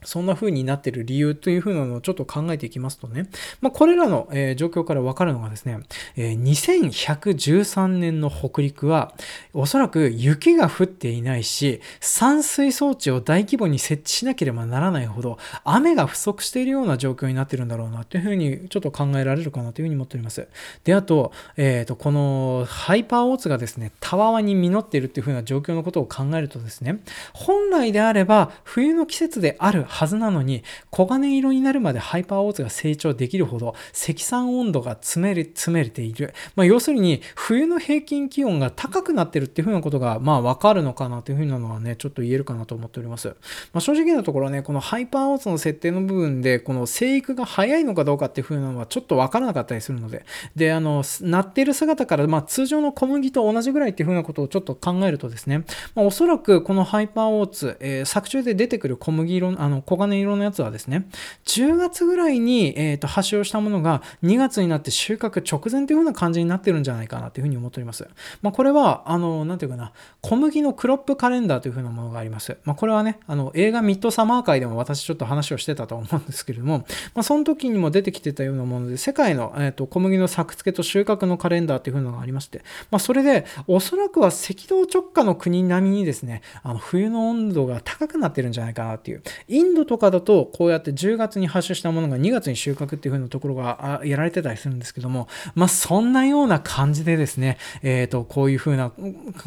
そんな風になってる理由という風なのをちょっと考えていきますとね、まあ、これらの、えー、状況からわかるのがですね、えー、2113年の北陸は、おそらく雪が降っていないし、散水装置を大規模に設置しなければならないほど、雨が不足しているような状況になってるんだろうなという風にちょっと考えられるかなという風に思っております。で、あと、えっ、ー、と、このハイパーオーツがですね、たわわに実っているという風な状況のことを考えるとですね、本来であれば、冬の季節であるはずなのに、黄金色になるまでハイパーオーツが成長できるほど、積算温度が詰めれ、詰めれている。まあ、要するに、冬の平均気温が高くなってるっていうふうなことが、まあ、わかるのかなというふうなのはね、ちょっと言えるかなと思っております。まあ、正直なところね、このハイパーオーツの設定の部分で、この生育が早いのかどうかっていうふうなのはちょっとわからなかったりするので、で、あの、なってる姿から、まあ、通常の小麦と同じぐらいっていうふうなことをちょっと考えるとですね、まあ、おそらくこのハイパーオーツ、えー、作中で出てくる小麦色、あの、の黄金色のやつはですね、10月ぐらいに、えーと、発症したものが2月になって収穫直前というような感じになってるんじゃないかなというふうに思っております。まあ、これは、あの、なんていうかな、小麦のクロップカレンダーというふうなものがあります。まあ、これはね、あの、映画ミッドサマー界でも私ちょっと話をしてたと思うんですけれども、まあ、その時にも出てきてたようなもので、世界の、えーと、小麦の作付けと収穫のカレンダーというふうなのがありまして、まあ、それで、おそらくは赤道直下の国並みにですね、あの冬の温度が高くなってるんじゃないかなっていう。イインドとかだと、こうやって10月に発種したものが2月に収穫っていう風なところがやられてたりするんですけども、まあ、そんなような感じでですね、え、ー、と、こういう風な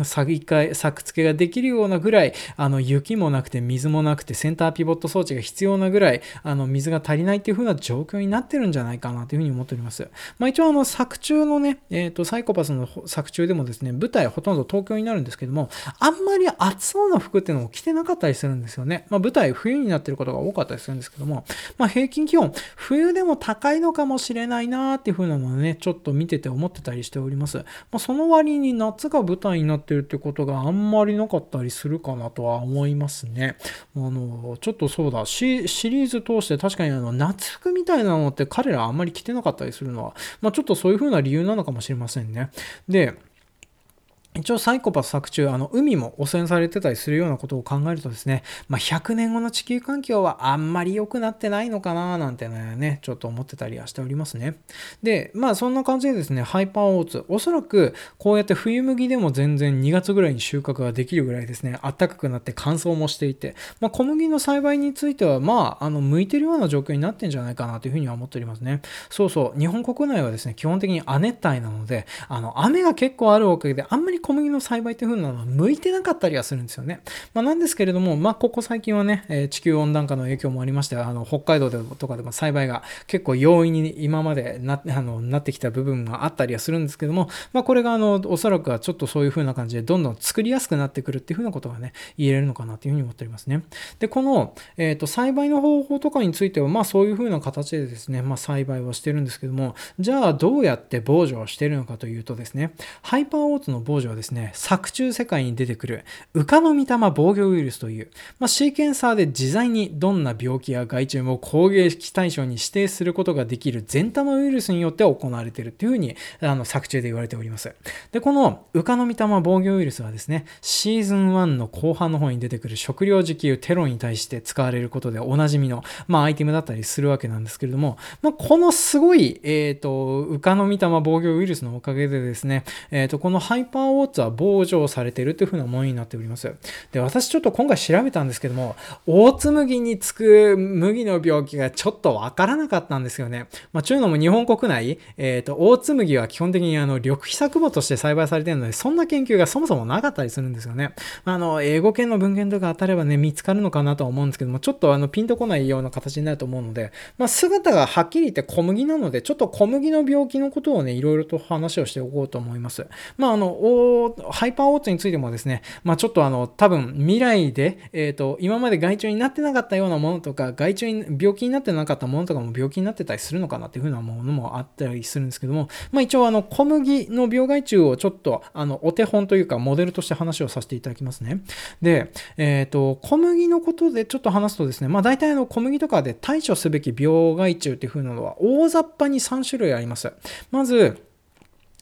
作作付けができるようなぐらい、あの、雪もなくて水もなくてセンターピボット装置が必要なぐらい、あの、水が足りないっていう風な状況になってるんじゃないかなという風に思っております。まあ、一応あの、作中のね、え、ー、と、サイコパスの作中でもですね、舞台ほとんど東京になるんですけども、あんまり暑そうな服っていうのも着てなかったりするんですよね。まあ、舞台冬になってることが多かったりするんですけども、まあ、平均気温、冬でも高いのかもしれないなーっていう風なのをね、ちょっと見てて思ってたりしております。まあ、その割に夏が舞台になってるってことがあんまりなかったりするかなとは思いますね。あの、ちょっとそうだ、シリーズ通して確かにあの、夏服みたいなのって彼らあんまり着てなかったりするのは、まあ、ちょっとそういう風な理由なのかもしれませんね。で、一応サイコパス作中、あの、海も汚染されてたりするようなことを考えるとですね、まあ、100年後の地球環境はあんまり良くなってないのかななんてね、ちょっと思ってたりはしておりますね。で、まあそんな感じでですね、ハイパーオーツ、おそらくこうやって冬麦でも全然2月ぐらいに収穫ができるぐらいですね、暖かくなって乾燥もしていて、まあ小麦の栽培については、まあ、あの、向いてるような状況になってんじゃないかなというふうには思っておりますね。そうそう、日本国内はですね、基本的に亜熱帯なので、あの、雨が結構あるおかげで、あんまり小麦の栽培っていう風なのは向いてなかったりはするんですよね。まあ、なんですけれども、まあ、ここ最近はね、え地球温暖化の影響もありまして、あの、北海道でとかでも栽培が結構容易に今までなあのなってきた部分があったりはするんですけども、まあ、これがあの、おそらくはちょっとそういう風な感じでどんどん作りやすくなってくるっていう風なことがね、言えれるのかなという風に思っておりますね。で、この、えっ、ー、と、栽培の方法とかについては、まあ、そういう風な形でですね、まあ、栽培をしてるんですけども、じゃあ、どうやって防除をしてるのかというとですね、ハイパーオーツの防除はですね、作中世界に出てくる、ウカの御霊防御ウイルスという、まあ、シーケンサーで自在にどんな病気や害虫も攻撃対象に指定することができる全タマウイルスによって行われているというふうに、あの、作中で言われております。で、このウカの御霊防御ウイルスはですね、シーズン1の後半の方に出てくる食料自給テロに対して使われることでおなじみの、まあ、アイテムだったりするわけなんですけれども、まあ、このすごい、えっ、ー、と、ウカの御霊防御ウイルスのおかげでですね、えっ、ー、と、このハイパーーツは防除されているというふうなものになっております。で、私ちょっと今回調べたんですけども、大津麦につく麦の病気がちょっとわからなかったんですよね。まあ、というのも日本国内、えっ、ー、と、大津麦は基本的にあの、緑肥作物として栽培されているので、そんな研究がそもそもなかったりするんですよね。あの、英語圏の文献とか当たればね、見つかるのかなとは思うんですけども、ちょっとあの、ピンとこないような形になると思うので、まあ、姿がはっきり言って小麦なので、ちょっと小麦の病気のことをね、いろいろと話をしておこうと思います。まあ、あの、ハイパーオーツについてもですね、まあ、ちょっとあの、多分未来で、えっ、ー、と、今まで害虫になってなかったようなものとか、害虫に、病気になってなかったものとかも病気になってたりするのかなっていう風なものもあったりするんですけども、まあ一応あの、小麦の病害虫をちょっと、あの、お手本というか、モデルとして話をさせていただきますね。で、えっ、ー、と、小麦のことでちょっと話すとですね、まあ大体あの、小麦とかで対処すべき病害虫っていう風なのは、大雑把に3種類あります。まず、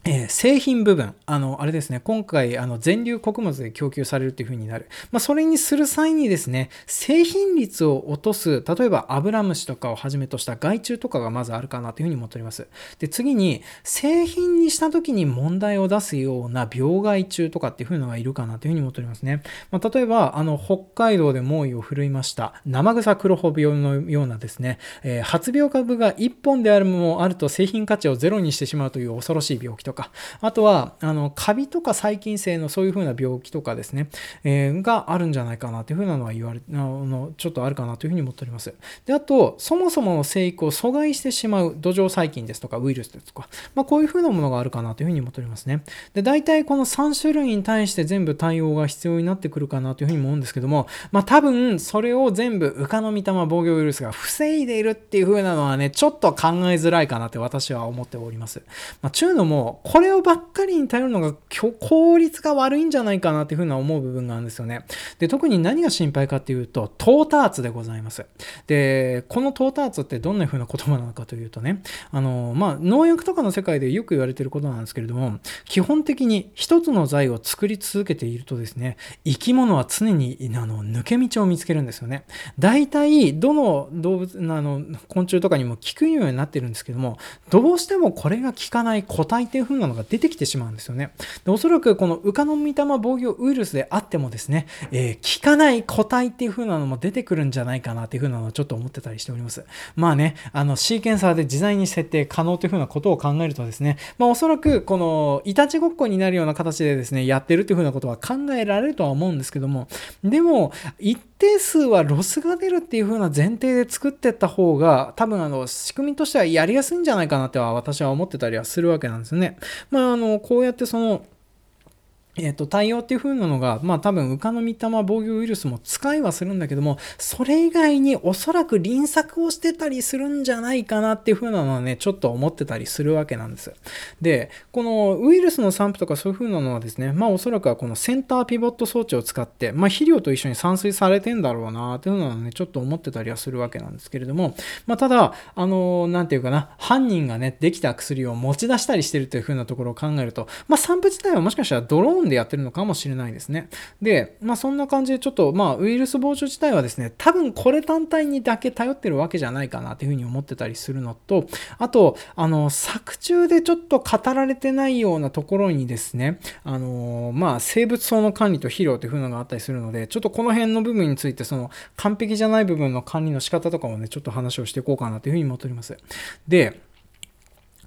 え、製品部分、あの、あれですね、今回、あの、全粒穀物で供給されるっていう風になる。まあ、それにする際にですね、製品率を落とす、例えば、アブラムシとかをはじめとした害虫とかがまずあるかなという風に思っております。で、次に、製品にした時に問題を出すような病害虫とかっていう風のがいるかなという風に思っておりますね。まあ、例えば、あの、北海道で猛威を振るいました、生草黒穂病のようなですね、えー、発病株が1本であるもあると製品価値をゼロにしてしまうという恐ろしい病気とか、あとは、あの、カビとか細菌性のそういう風な病気とかですね、えー、があるんじゃないかなという風なのは言われ、あの、ちょっとあるかなという風に思っております。で、あと、そもそもの生育を阻害してしまう土壌細菌ですとか、ウイルスですとか、まあ、こういう風なものがあるかなという風に思っておりますね。で、大体この3種類に対して全部対応が必要になってくるかなという風に思うんですけども、まあ、多分、それを全部、ウカの御霊防御ウイルスが防いでいるっていう風なのはね、ちょっと考えづらいかなって私は思っております。まあ、ちゅうのも、これをばっかりに頼るのが効率が悪いんじゃないかなっていうふうな思う部分があるんですよね。で、特に何が心配かっていうと、トーターツでございます。で、このトーターツってどんなふうな言葉なのかというとね、あの、まあ、農薬とかの世界でよく言われていることなんですけれども、基本的に一つの材を作り続けているとですね、生き物は常にあの抜け道を見つけるんですよね。大体、どの動物、あの、昆虫とかにも効くようになってるんですけども、どうしてもこれが効かない個体っていう風なのが出てきてしまうんですよね。でおそらくこのウカノミタマ防御ウイルスであってもですね、えー、効かない個体っていう風なのも出てくるんじゃないかなっていう風なのをちょっと思ってたりしております。まあね、あの、シーケンサーで自在に設定可能という風なことを考えるとですね、まあおそらくこの、いたちごっこになるような形でですね、やってるっていう風なことは考えられるとは思うんですけども、でも、一定数はロスが出るっていう風な前提で作ってった方が、多分あの、仕組みとしてはやりやすいんじゃないかなっては私は思ってたりはするわけなんですよね。まああの、こうやってその、えっ、と、対応っていう風なのが、まあ多分、ウカの御霊防御ウイルスも使いはするんだけども、それ以外におそらく輪作をしてたりするんじゃないかなっていう風なのはね、ちょっと思ってたりするわけなんです。で、このウイルスの散布とかそういう風なのはですね、まあおそらくはこのセンターピボット装置を使って、まあ肥料と一緒に散水されてんだろうなっていうのはね、ちょっと思ってたりはするわけなんですけれども、まあただ、あの、なんていうかな、犯人がね、できた薬を持ち出したりしてるという風なところを考えると、まあ散布自体はもしかしたらドローンでやってるのかもしれないですね。で、まあそんな感じでちょっと、まあウイルス防除自体はですね、多分これ単体にだけ頼ってるわけじゃないかなっていうふうに思ってたりするのと、あと、あの、作中でちょっと語られてないようなところにですね、あの、まあ生物層の管理と肥料という風なのがあったりするので、ちょっとこの辺の部分について、その完璧じゃない部分の管理の仕方とかもね、ちょっと話をしていこうかなというふうに思っております。で、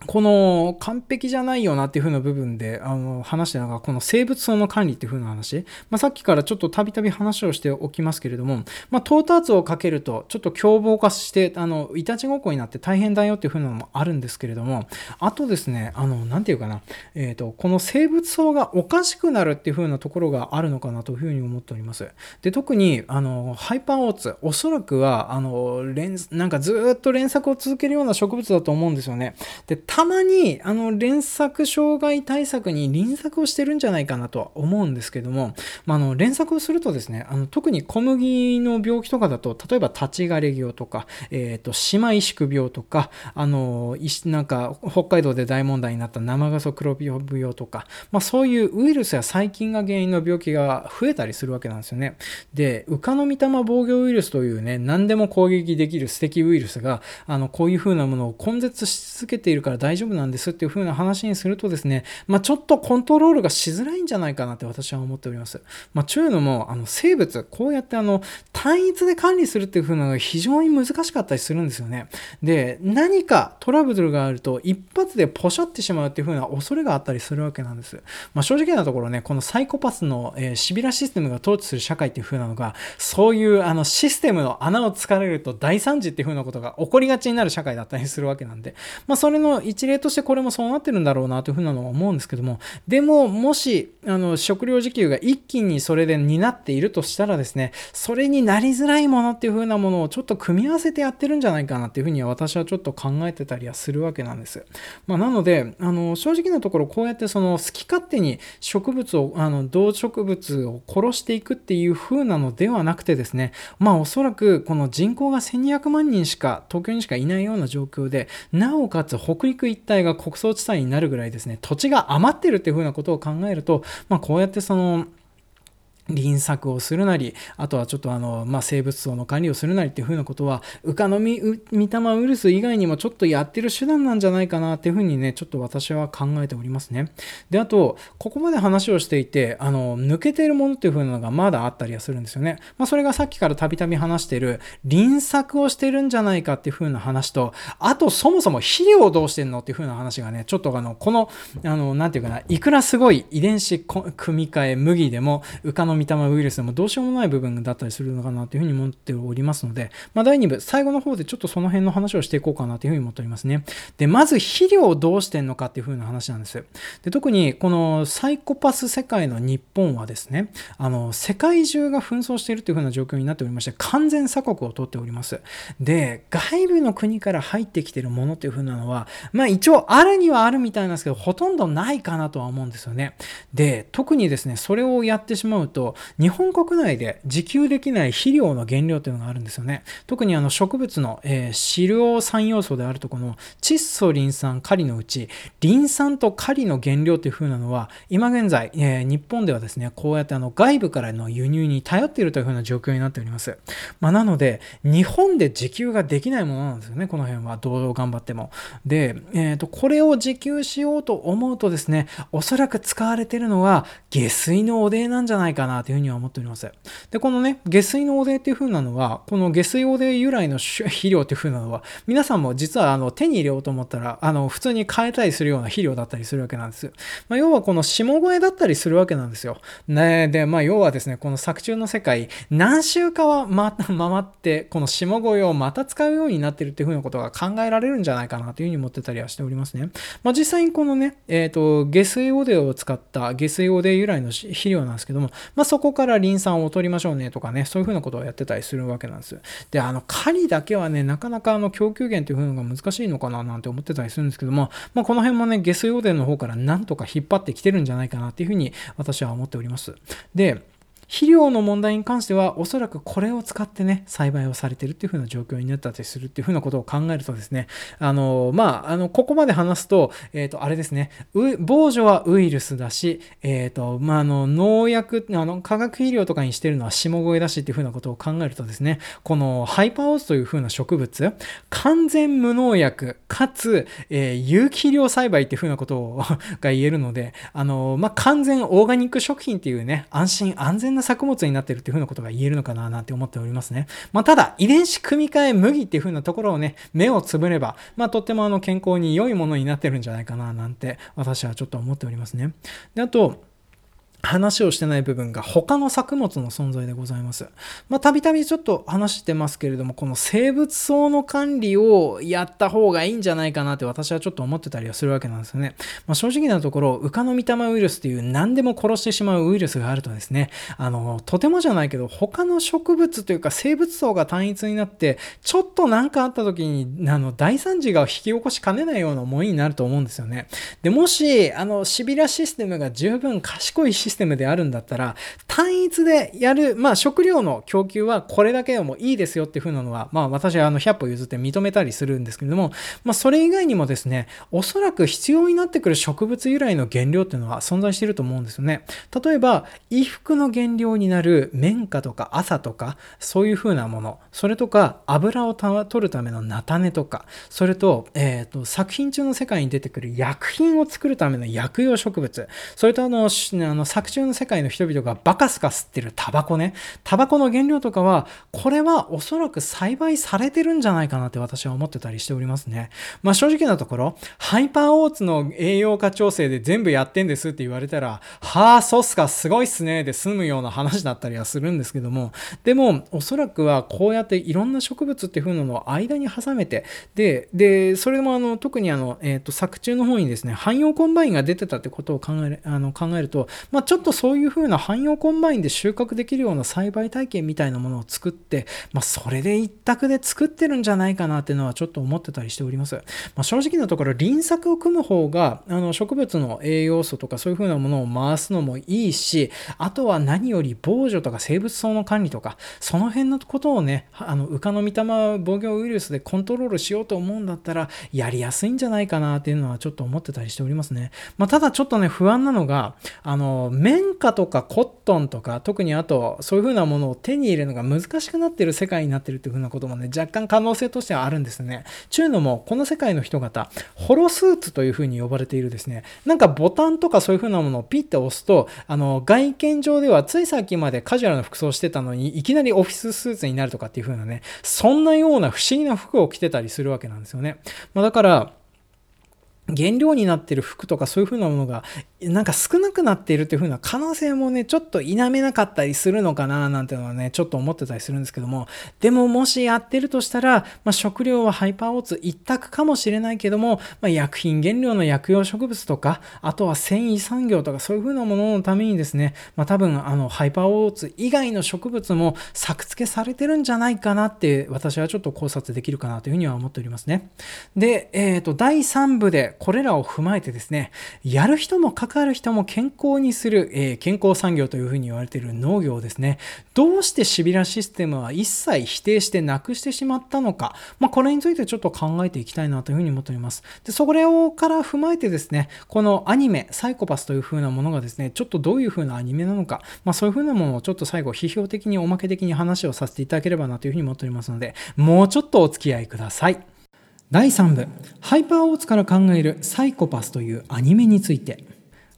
この完璧じゃないよなっていう風な部分であの話してたのが、この生物層の管理っていう風な話。まあ、さっきからちょっとたびたび話をしておきますけれども、まあ、トーターツをかけると、ちょっと凶暴化して、あの、いたちごっこになって大変だよっていう風なのもあるんですけれども、あとですね、あの、なんていうかな、えっ、ー、と、この生物層がおかしくなるっていう風なところがあるのかなという風に思っております。で、特に、あの、ハイパーオーツ、おそらくは、あの、連、なんかずっと連作を続けるような植物だと思うんですよね。で、たまに、あの、連作障害対策に輪作をしてるんじゃないかなとは思うんですけども、まあ、あの、連作をするとですね、あの、特に小麦の病気とかだと、例えば立ち枯れ病とか、えっ、ー、と、島萎縮病とか、あの、なんか、北海道で大問題になった生ガソクロビオ病とか、まあ、そういうウイルスや細菌が原因の病気が増えたりするわけなんですよね。で、ウカノミタマ防御ウイルスというね、何でも攻撃できる素敵ウイルスが、あの、こういう風なものを根絶し続けているから大丈夫なんですっていう風な話にするとですね、まあ、ちょっとコントロールがしづらいんじゃないかなって私は思っております。まあ、というのも、あの、生物、こうやってあの、単一で管理するっていう風なのが非常に難しかったりするんですよね。で、何かトラブルがあると、一発でポシャってしまうっていう風な恐れがあったりするわけなんです。まあ、正直なところね、このサイコパスの、えー、シビラシステムが統治する社会っていう風なのが、そういうあのシステムの穴を突かれると大惨事っていう風なことが起こりがちになる社会だったりするわけなんで、まあ、それの一例としてこれもそうなってるんだろうなというふうなのは思うんですけども、でも、もし、あの食料自給が一気にそれで担っているとしたらですね、それになりづらいものっていう風なものをちょっと組み合わせてやってるんじゃないかなっていう風には私はちょっと考えてたりはするわけなんです。まあ、なので、あの正直なところこうやってその好き勝手に植物を、あの動植物を殺していくっていう風なのではなくてですね、まあおそらくこの人口が1200万人しか東京にしかいないような状況で、なおかつ北陸一帯が穀倉地帯になるぐらいですね、土地が余ってるっていう風なことを考えると、まあこうやってその、輪作をするなり、あとはちょっとあの、まあ、生物層の管理をするなりっていうふうなことは、ウカのミミタマウイルス以外にもちょっとやってる手段なんじゃないかなっていうふうにね、ちょっと私は考えておりますね。で、あと、ここまで話をしていて、あの、抜けてるものっていうふうなのがまだあったりはするんですよね。まあ、それがさっきからたびたび話してる、輪作をしてるんじゃないかっていうふうな話と、あと、そもそも肥料をどうしてんのっていうふうな話がね、ちょっとあの、この、あの、なんていうかな、いくらすごい遺伝子組み換え麦でも、ウカのミタマウイルスでもどうしようもない部分だったりするのかなというふうに思っておりますので、まあ、第2部、最後の方でちょっとその辺の話をしていこうかなというふうに思っておりますね。で、まず肥料をどうしてんのかっていうふうな話なんです。で、特にこのサイコパス世界の日本はですね、あの、世界中が紛争しているというふうな状況になっておりまして、完全鎖国を取っております。で、外部の国から入ってきているものっていうふうなのは、まあ一応あるにはあるみたいなんですけど、ほとんどないかなとは思うんですよね。で、特にですね、それをやってしまうと、と日本国内で自給できない肥料の原料というのがあるんですよね。特にあの植物の、えー、飼料酸要素であるとこの窒素、リン酸、カリのうち、リン酸とカリの原料という風なのは、今現在、えー、日本ではですね、こうやってあの外部からの輸入に頼っているという風な状況になっております。まあ、なので、日本で自給ができないものなんですよね、この辺は。どう頑張っても。で、えっ、ー、と、これを自給しようと思うとですね、おそらく使われてるのは下水のおでなんじゃないかななというふうには思っております。で、このね、下水の汚泥っていう風なのは、この下水汚泥由来の肥料っていう風なのは、皆さんも実はあの手に入れようと思ったら、あの、普通に変えたりするような肥料だったりするわけなんです。まあ、要はこの下越えだったりするわけなんですよ。ね、で、まあ、要はですね、この作中の世界、何週かはま、回って、この下越えをまた使うようになってるっていう風なことが考えられるんじゃないかなという風に思ってたりはしておりますね。まあ、実際にこのね、えっ、ー、と、下水汚泥を使った下水汚泥由来の肥料なんですけども、まあ、そこからリン酸を取りましょうねとかね、そういうふうなことをやってたりするわけなんです。で、あの、狩りだけはね、なかなかあの、供給源というのが難しいのかななんて思ってたりするんですけども、まあ、この辺もね、下水汚泥の方からなんとか引っ張ってきてるんじゃないかなっていうふうに私は思っております。で、肥料の問題に関しては、おそらくこれを使ってね、栽培をされてるっていう風な状況になったりするっていう風なことを考えるとですね、あの、まあ、あの、ここまで話すと、えっ、ー、と、あれですね、防除はウイルスだし、えっ、ー、と、まあ、あの、農薬、あの、化学肥料とかにしてるのは下越えだしっていう風なことを考えるとですね、このハイパーオースという風な植物、完全無農薬、かつ、えー、有機肥料栽培っていう風なことを が言えるので、あの、まあ、完全オーガニック食品っていうね、安心安全なな作物になってるっていう風なことが言えるのかななんて思っておりますね。まあ、ただ、遺伝子組み換え麦っていう風なところをね、目をつぶれば、まあ、とってもあの健康に良いものになってるんじゃないかななんて私はちょっと思っておりますね。で、あと、話をしてない部分が他の作物の存在でございます。まあ、たびたびちょっと話してますけれども、この生物層の管理をやった方がいいんじゃないかなって私はちょっと思ってたりはするわけなんですよね。まあ、正直なところ、ウカノミタマウイルスっていう何でも殺してしまうウイルスがあるとですね、あの、とてもじゃないけど、他の植物というか生物層が単一になって、ちょっと何かあった時に、あの、大惨事が引き起こしかねないような思いになると思うんですよね。で、もし、あの、シビラシステムが十分賢いシステムシステムであるんだったら、単一でやる、まあ食料の供給はこれだけでもいいですよっていう風なのは、まあ私はあの100歩譲って認めたりするんですけれども、まあそれ以外にもですね、おそらく必要になってくる植物由来の原料っていうのは存在していると思うんですよね。例えば、衣服の原料になる綿花とか朝とか、そういう風なもの、それとか油を取るための菜種とか、それと、えっ、ー、と、作品中の世界に出てくる薬品を作るための薬用植物、それとあの、あの作作中の世界の人々がバカスカ吸ってるタバコね。タバコの原料とかは、これはおそらく栽培されてるんじゃないかなって私は思ってたりしておりますね。まあ正直なところ、ハイパーオーツの栄養価調整で全部やってんですって言われたら、はあ、そうっすか、すごいっすね、で済むような話だったりはするんですけども、でも、おそらくはこうやっていろんな植物っていう風なのを間に挟めて、で、で、それもあの、特にあの、えっ、ー、と、作中の方にですね、汎用コンバインが出てたってことを考えあの考えると、まあ、ちょっとそういう風な汎用コンバインで収穫できるような栽培体験みたいなものを作って、まあ、それで一択で作ってるんじゃないかなっていうのはちょっと思ってたりしております。まあ、正直なところ、輪作を組む方が、あの、植物の栄養素とかそういう風なものを回すのもいいし、あとは何より防除とか生物層の管理とか、その辺のことをね、あの、ウカの御霊防御ウイルスでコントロールしようと思うんだったら、やりやすいんじゃないかなっていうのはちょっと思ってたりしておりますね。まあ、ただちょっとね、不安なのが、あの、綿花とかコットンとか、特にあと、そういう風なものを手に入れるのが難しくなってる世界になってるっていう風なこともね、若干可能性としてはあるんですね。ちゅうのも、この世界の人々、ホロスーツという風に呼ばれているですね、なんかボタンとかそういう風なものをピッて押すと、あの、外見上ではついさっきまでカジュアルな服装してたのに、いきなりオフィススーツになるとかっていう風なね、そんなような不思議な服を着てたりするわけなんですよね。まあ、だから、原料になってる服とかそういう風なものがなんか少なくなっているという風な可能性もね、ちょっと否めなかったりするのかななんていうのはね、ちょっと思ってたりするんですけども、でももしやってるとしたら、まあ、食料はハイパーオーツ一択かもしれないけども、まあ、薬品原料の薬用植物とか、あとは繊維産業とかそういう風なもののためにですね、まあ、多分あのハイパーオーツ以外の植物も作付けされてるんじゃないかなって私はちょっと考察できるかなというふうには思っておりますね。で、えっ、ー、と、第3部でこれらを踏まえてですね、やる人もかかる人も健康にする、えー、健康産業というふうに言われている農業ですね。どうしてシビラシステムは一切否定してなくしてしまったのか、まあ、これについてちょっと考えていきたいなというふうに思っております。で、それをから踏まえてですね、このアニメ、サイコパスというふうなものがですね、ちょっとどういうふうなアニメなのか、まあ、そういうふうなものをちょっと最後、批評的におまけ的に話をさせていただければなというふうに思っておりますので、もうちょっとお付き合いください。第3部、ハイパーオーツから考えるサイコパスというアニメについて。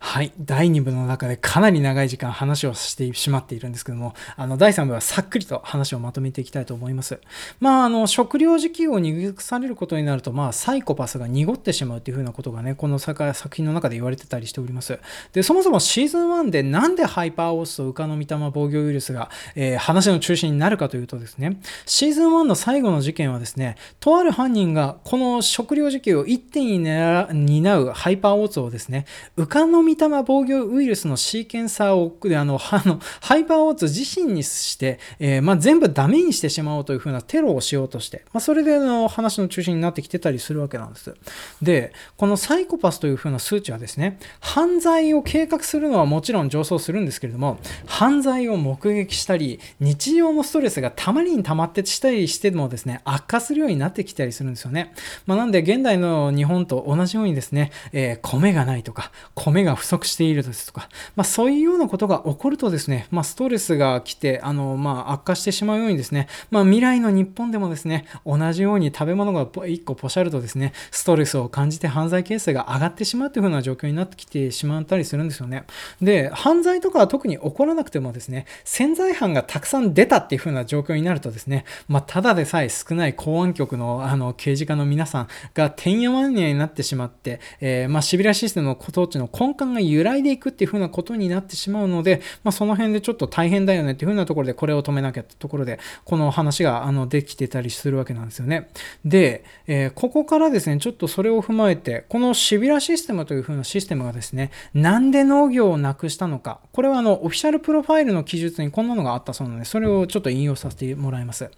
はい。第2部の中でかなり長い時間話をしてしまっているんですけども、あの、第3部はさっくりと話をまとめていきたいと思います。まあ、あの、食料自給を憎されることになると、まあ、サイコパスが濁ってしまうというふうなことがね、この作品の中で言われてたりしております。で、そもそもシーズン1でなんでハイパーオースとウカの御霊防御ウイルスが、えー、話の中心になるかというとですね、シーズン1の最後の事件はですね、とある犯人がこの食料自給を一手に担うハイパーオーツをですね、ウカの御御霊防御ウイルスのシーケンサーをあのあのハイパーオーツ自身にして、えー、まあ、全部ダメにしてしまおうというふうなテロをしようとして、まあ、それでの話の中心になってきてたりするわけなんです。で、このサイコパスというふうな数値はですね、犯罪を計画するのはもちろん上昇するんですけれども、犯罪を目撃したり、日常のストレスがたまりに溜まってしたりしてもですね、悪化するようになってきたりするんですよね。まあ、なんで現代の日本と同じようにですね、えー、米がないとか、米が不足しているですとか、まあ、そういうようなことが起こるとですね、まあ、ストレスが来て、あの、まあ、悪化してしまうようにですね、まあ、未来の日本でもですね、同じように食べ物が1個ポシャるとですね、ストレスを感じて犯罪係数が上がってしまうというふうな状況になってきてしまったりするんですよね。で、犯罪とかは特に起こらなくてもですね、潜在犯がたくさん出たっていうふうな状況になるとですね、まあ、ただでさえ少ない公安局のあの刑事課の皆さんがてんやわんやになってしまって、えー、まあ、シビラシステムの統治の根幹が揺らいでいくっていう風なことになってしまうので、まあ、その辺でちょっと大変だよねっていう風なところでこれを止めなきゃってところで、この話があのできてたりするわけなんですよね。で、えー、ここからですね、ちょっとそれを踏まえて、このシビラシステムという風なシステムがですね、なんで農業をなくしたのか、これはあの、オフィシャルプロファイルの記述にこんなのがあったそうなので、それをちょっと引用させてもらいます。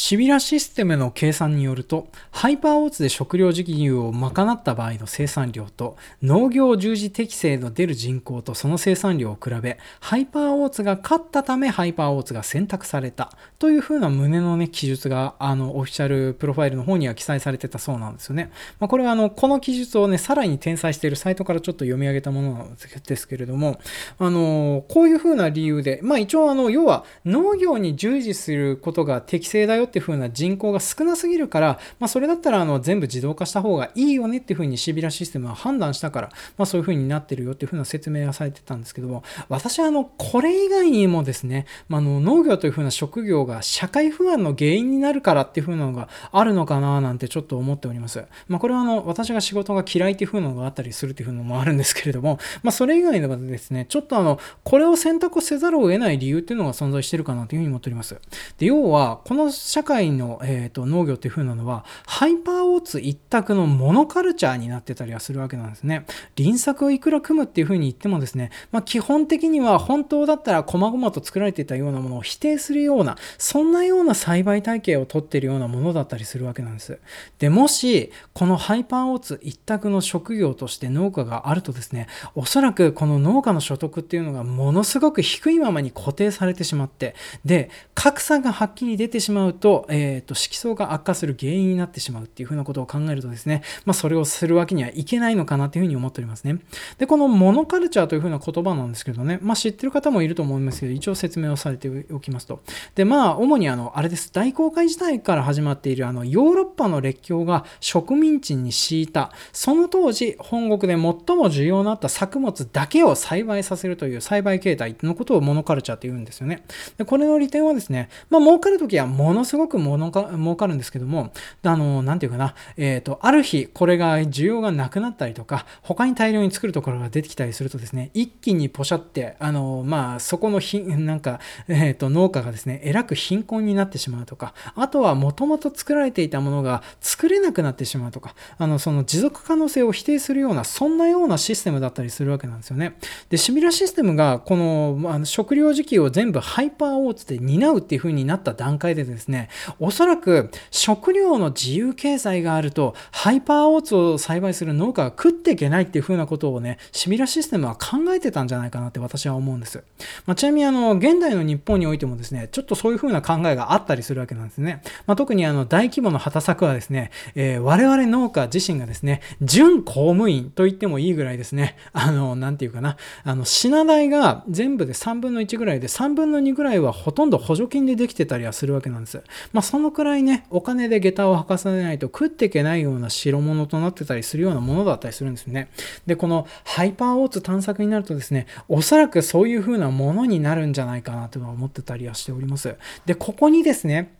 シビラシステムの計算によると、ハイパーオーツで食料自給を賄った場合の生産量と、農業従事適正の出る人口とその生産量を比べ、ハイパーオーツが勝ったため、ハイパーオーツが選択されたというふうな旨のね、記述が、あの、オフィシャルプロファイルの方には記載されてたそうなんですよね。まあ、これはあの、この記述をね、さらに転載しているサイトからちょっと読み上げたものなんですけれども、あの、こういうふうな理由で、まあ一応あの、要は農業に従事することが適正だよっていう風な人口が少なすぎるから、まあ、それだったらあの全部自動化した方がいいよねっていう風にシビラシステムは判断したから、まあ、そういう風になってるよっていう風な説明がされてたんですけども、私はあの、これ以外にもですね、まあ、の農業という風な職業が社会不安の原因になるからっていう風なのがあるのかななんてちょっと思っております。まあ、これはあの、私が仕事が嫌いっていう風なのがあったりするっていう風なのもあるんですけれども、まあ、それ以外ではですね、ちょっとあの、これを選択せざるを得ない理由っていうのが存在してるかなというふうに思っております。で、要は、この社会の、えーと、農業っていう風なのは、ハイパーオーツ一択のモノカルチャーになってたりはするわけなんですね。輪作をいくら組むっていう風に言ってもですね、まあ、基本的には本当だったら細々と作られていたようなものを否定するような、そんなような栽培体系をとってるようなものだったりするわけなんです。で、もし、このハイパーオーツ一択の職業として農家があるとですね、おそらくこの農家の所得っていうのがものすごく低いままに固定されてしまって、で、格差がはっきり出てしまうと、え、ー、と、色相が悪化する原因になってしまうっていうふうなことを考えるとですね、まあ、それをするわけにはいけないのかなというふうに思っておりますね。で、このモノカルチャーというふうな言葉なんですけどね、まあ、知ってる方もいると思いますけど、一応説明をされておきますと。で、まあ、主にあの、あれです、大航海時代から始まっているあの、ヨーロッパの列強が植民地に敷いた、その当時、本国で最も重要なった作物だけを栽培させるという栽培形態のことをモノカルチャーって言うんですよね。で、これの利点はですね、まあ、儲かるときはものすごく儲か儲かるんですけども、あの、なんていうかな、えっ、ー、と、ある日、これが需要がなくなったりとか、他に大量に作るところが出てきたりするとですね、一気にポシャって、あの、まあ、そこのひ、なんか、えっ、ー、と、農家がですね、えらく貧困になってしまうとか、あとはもともと作られていたものが作れなくなってしまうとか、あの、その持続可能性を否定するような、そんなようなシステムだったりするわけなんですよね。で、シミュラシステムが、この、まあ、食料時期を全部ハイパーオーツで担うっていう風になった段階でですね、おそらく食料の自由経済があると、ハイパーオーツを栽培する農家が食っていけないっていう風なことをね、シミュラシステムは考えてたんじゃないかなって私は思うんです。まあ、ちなみにあの、現代の日本においてもですね、ちょっとそういう風な考えがあったりするわけなんですね。まあ、特にあの、大規模な畑作はですね、えー、我々農家自身がですね、準公務員と言ってもいいぐらいですね、あの、なんていうかな、あの、品代が全部で3分の1ぐらいで、3分の2ぐらいはほとんど補助金でできてたりはするわけなんです。まあ、そのくらいね、お金で下駄を履かさないと食っていけないような代物となってたりするようなものだったりするんですね。で、このハイパーオーツ探索になるとですね、おそらくそういう風なものになるんじゃないかなとは思ってたりはしております。で、ここにですね、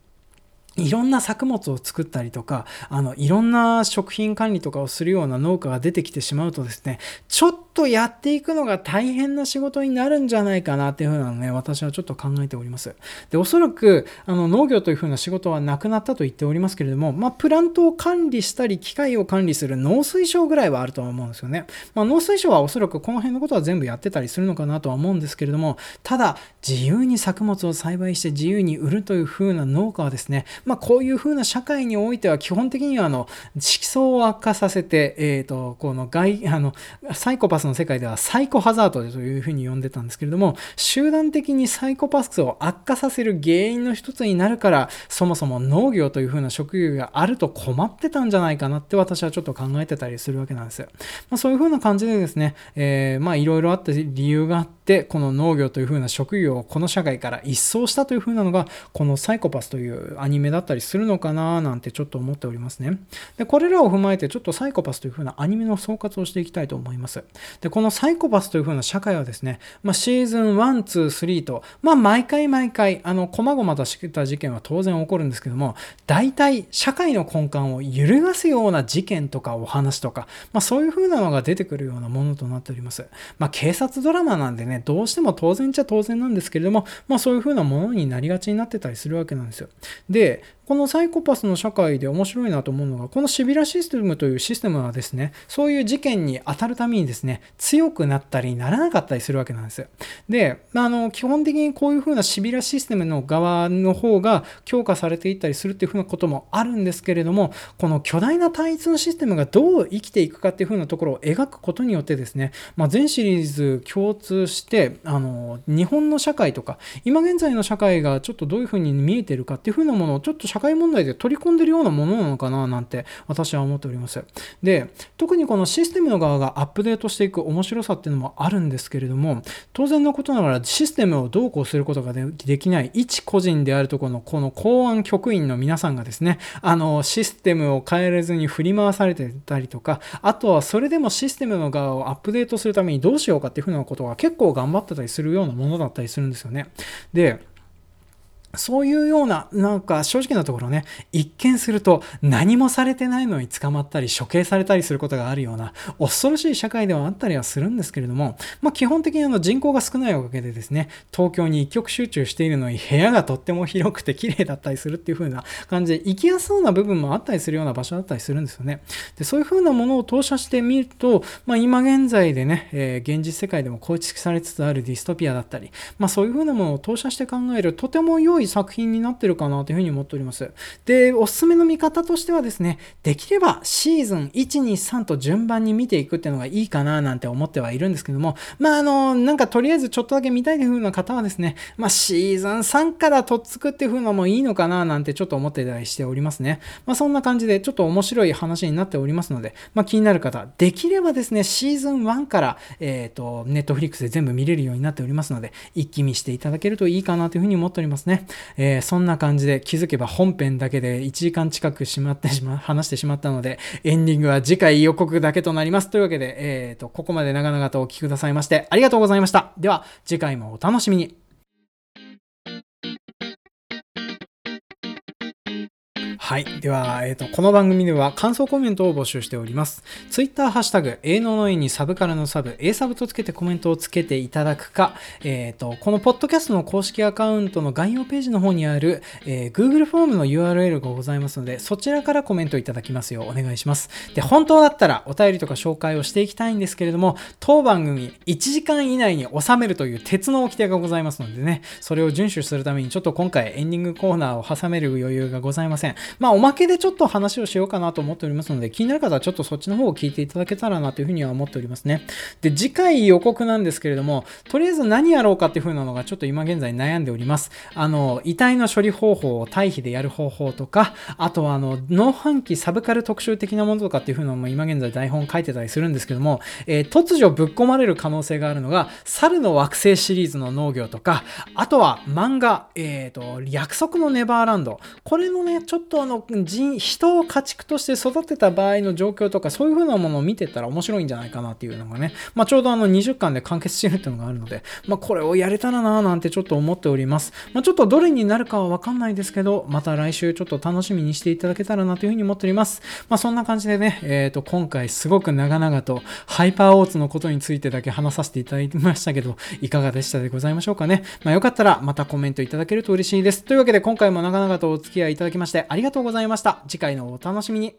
いろんな作物を作ったりとか、あの、いろんな食品管理とかをするような農家が出てきてしまうとですね、ちょっとやっていくのが大変な仕事になるんじゃないかなっていうふうなのね、私はちょっと考えております。で、おそらく、あの、農業というふうな仕事はなくなったと言っておりますけれども、まあ、プラントを管理したり、機械を管理する農水省ぐらいはあるとは思うんですよね。まあ、農水省はおそらくこの辺のことは全部やってたりするのかなとは思うんですけれども、ただ、自由に作物を栽培して自由に売るというふうな農家はですね、まあ、こういうふうな社会においては基本的にはあの色相を悪化させて、えーと、この外あのサイコパスの世界ではサイコハザードというふうに呼んでたんですけれども集団的にサイコパスを悪化させる原因の一つになるからそもそも農業というふうな職業があると困ってたんじゃないかなって私はちょっと考えてたりするわけなんです。まあ、そういうふうな感じでですね、え、まあいろいろあって理由があって、この農業というふうな職業をこの社会から一掃したというふうなのが、このサイコパスというアニメだったりするのかななんてちょっと思っておりますね。で、これらを踏まえてちょっとサイコパスというふうなアニメの総括をしていきたいと思います。で、このサイコパスというふうな社会はですね、まあ、シーズン1、2、3と、まあ、毎回毎回、あの、細々とした事件は当然起こるんですけども、大体社会の根幹を揺るがすような事件とかお話とか、まあ、そういうふうなのが出てくるようなものとなっております。まあ、警察ドラマなんでね、どうしても当然っちゃ当然なんですけれども、まあそういう風なものになりがちになってたりするわけなんですよ。で、it. このサイコパスの社会で面白いなと思うのが、このシビラシステムというシステムはですね、そういう事件に当たるためにですね、強くなったりならなかったりするわけなんです。で、あの、基本的にこういう風なシビラシステムの側の方が強化されていったりするっていう風なこともあるんですけれども、この巨大な単一のシステムがどう生きていくかっていう風なところを描くことによってですね、まあ、全シリーズ共通して、あの、日本の社会とか、今現在の社会がちょっとどういう風に見えてるかっていう風なものをちょっと社社会問題で取り込んでるようなものなのかななんて私は思っております。で、特にこのシステムの側がアップデートしていく面白さっていうのもあるんですけれども、当然のことながらシステムをどうこうすることができない一個人であるとこのこの公安局員の皆さんがですね、あの、システムを変えれずに振り回されてたりとか、あとはそれでもシステムの側をアップデートするためにどうしようかっていうふうなことが結構頑張ってたりするようなものだったりするんですよね。で、そういうような、なんか正直なところね、一見すると何もされてないのに捕まったり処刑されたりすることがあるような恐ろしい社会ではあったりはするんですけれども、まあ基本的にあの人口が少ないおかげでですね、東京に一極集中しているのに部屋がとっても広くて綺麗だったりするっていう風な感じで行きやすそうな部分もあったりするような場所だったりするんですよね。で、そういう風なものを投射してみると、まあ今現在でね、えー、現実世界でも構築されつつあるディストピアだったり、まあそういう風なものを投射して考えるとても良いい作品になってるかなというふうに思っております。で、おすすめの見方としてはですね、できればシーズン1、2、3と順番に見ていくっていうのがいいかななんて思ってはいるんですけども、まああの、なんかとりあえずちょっとだけ見たいという風な方はですね、まあシーズン3からとっつくっていう風なのもいいのかななんてちょっと思ってたりしておりますね。まあそんな感じでちょっと面白い話になっておりますので、まあ気になる方、できればですね、シーズン1から、えっ、ー、と、ネットフリックスで全部見れるようになっておりますので、一気見していただけるといいかなというふうに思っておりますね。えー、そんな感じで気づけば本編だけで1時間近くしまってしま、話してしまったので、エンディングは次回予告だけとなります。というわけで、えっ、ー、と、ここまで長々とお聴きくださいまして、ありがとうございました。では、次回もお楽しみに。はい。では、えっ、ー、と、この番組では感想コメントを募集しております。Twitter ハッシュタグ、営農の絵にサブからのサブ、A サブとつけてコメントをつけていただくか、えっ、ー、と、このポッドキャストの公式アカウントの概要ページの方にある、えー、Google フォームの URL がございますので、そちらからコメントいただきますようお願いします。で、本当だったらお便りとか紹介をしていきたいんですけれども、当番組1時間以内に収めるという鉄の掟がございますのでね、それを遵守するためにちょっと今回エンディングコーナーを挟める余裕がございません。まあ、おまけでちょっと話をしようかなと思っておりますので、気になる方はちょっとそっちの方を聞いていただけたらなというふうには思っておりますね。で、次回予告なんですけれども、とりあえず何やろうかっていう風なのがちょっと今現在悩んでおります。あの、遺体の処理方法を堆肥でやる方法とか、あとはあの、農飯器サブカル特集的なものとかっていう風なのも今現在台本書いてたりするんですけども、えー、突如ぶっ込まれる可能性があるのが、猿の惑星シリーズの農業とか、あとは漫画、えっ、ー、と、約束のネバーランド。これのね、ちょっとあの、人、人を家畜として育てた場合の状況とか、そういう風なものを見てたら面白いんじゃないかなっていうのがね、まあ、ちょうどあの20巻で完結してるっていうのがあるので、まあ、これをやれたらなぁなんてちょっと思っております。まあ、ちょっとどれになるかはわかんないですけど、また来週ちょっと楽しみにしていただけたらなという風に思っております。まあ、そんな感じでね、えっ、ー、と、今回すごく長々とハイパーオーツのことについてだけ話させていただきましたけど、いかがでしたでございましょうかね。まあ、よかったらまたコメントいただけると嬉しいです。というわけで今回も長々とお付き合いいただきましてありがとうございました。次回のお楽しみに。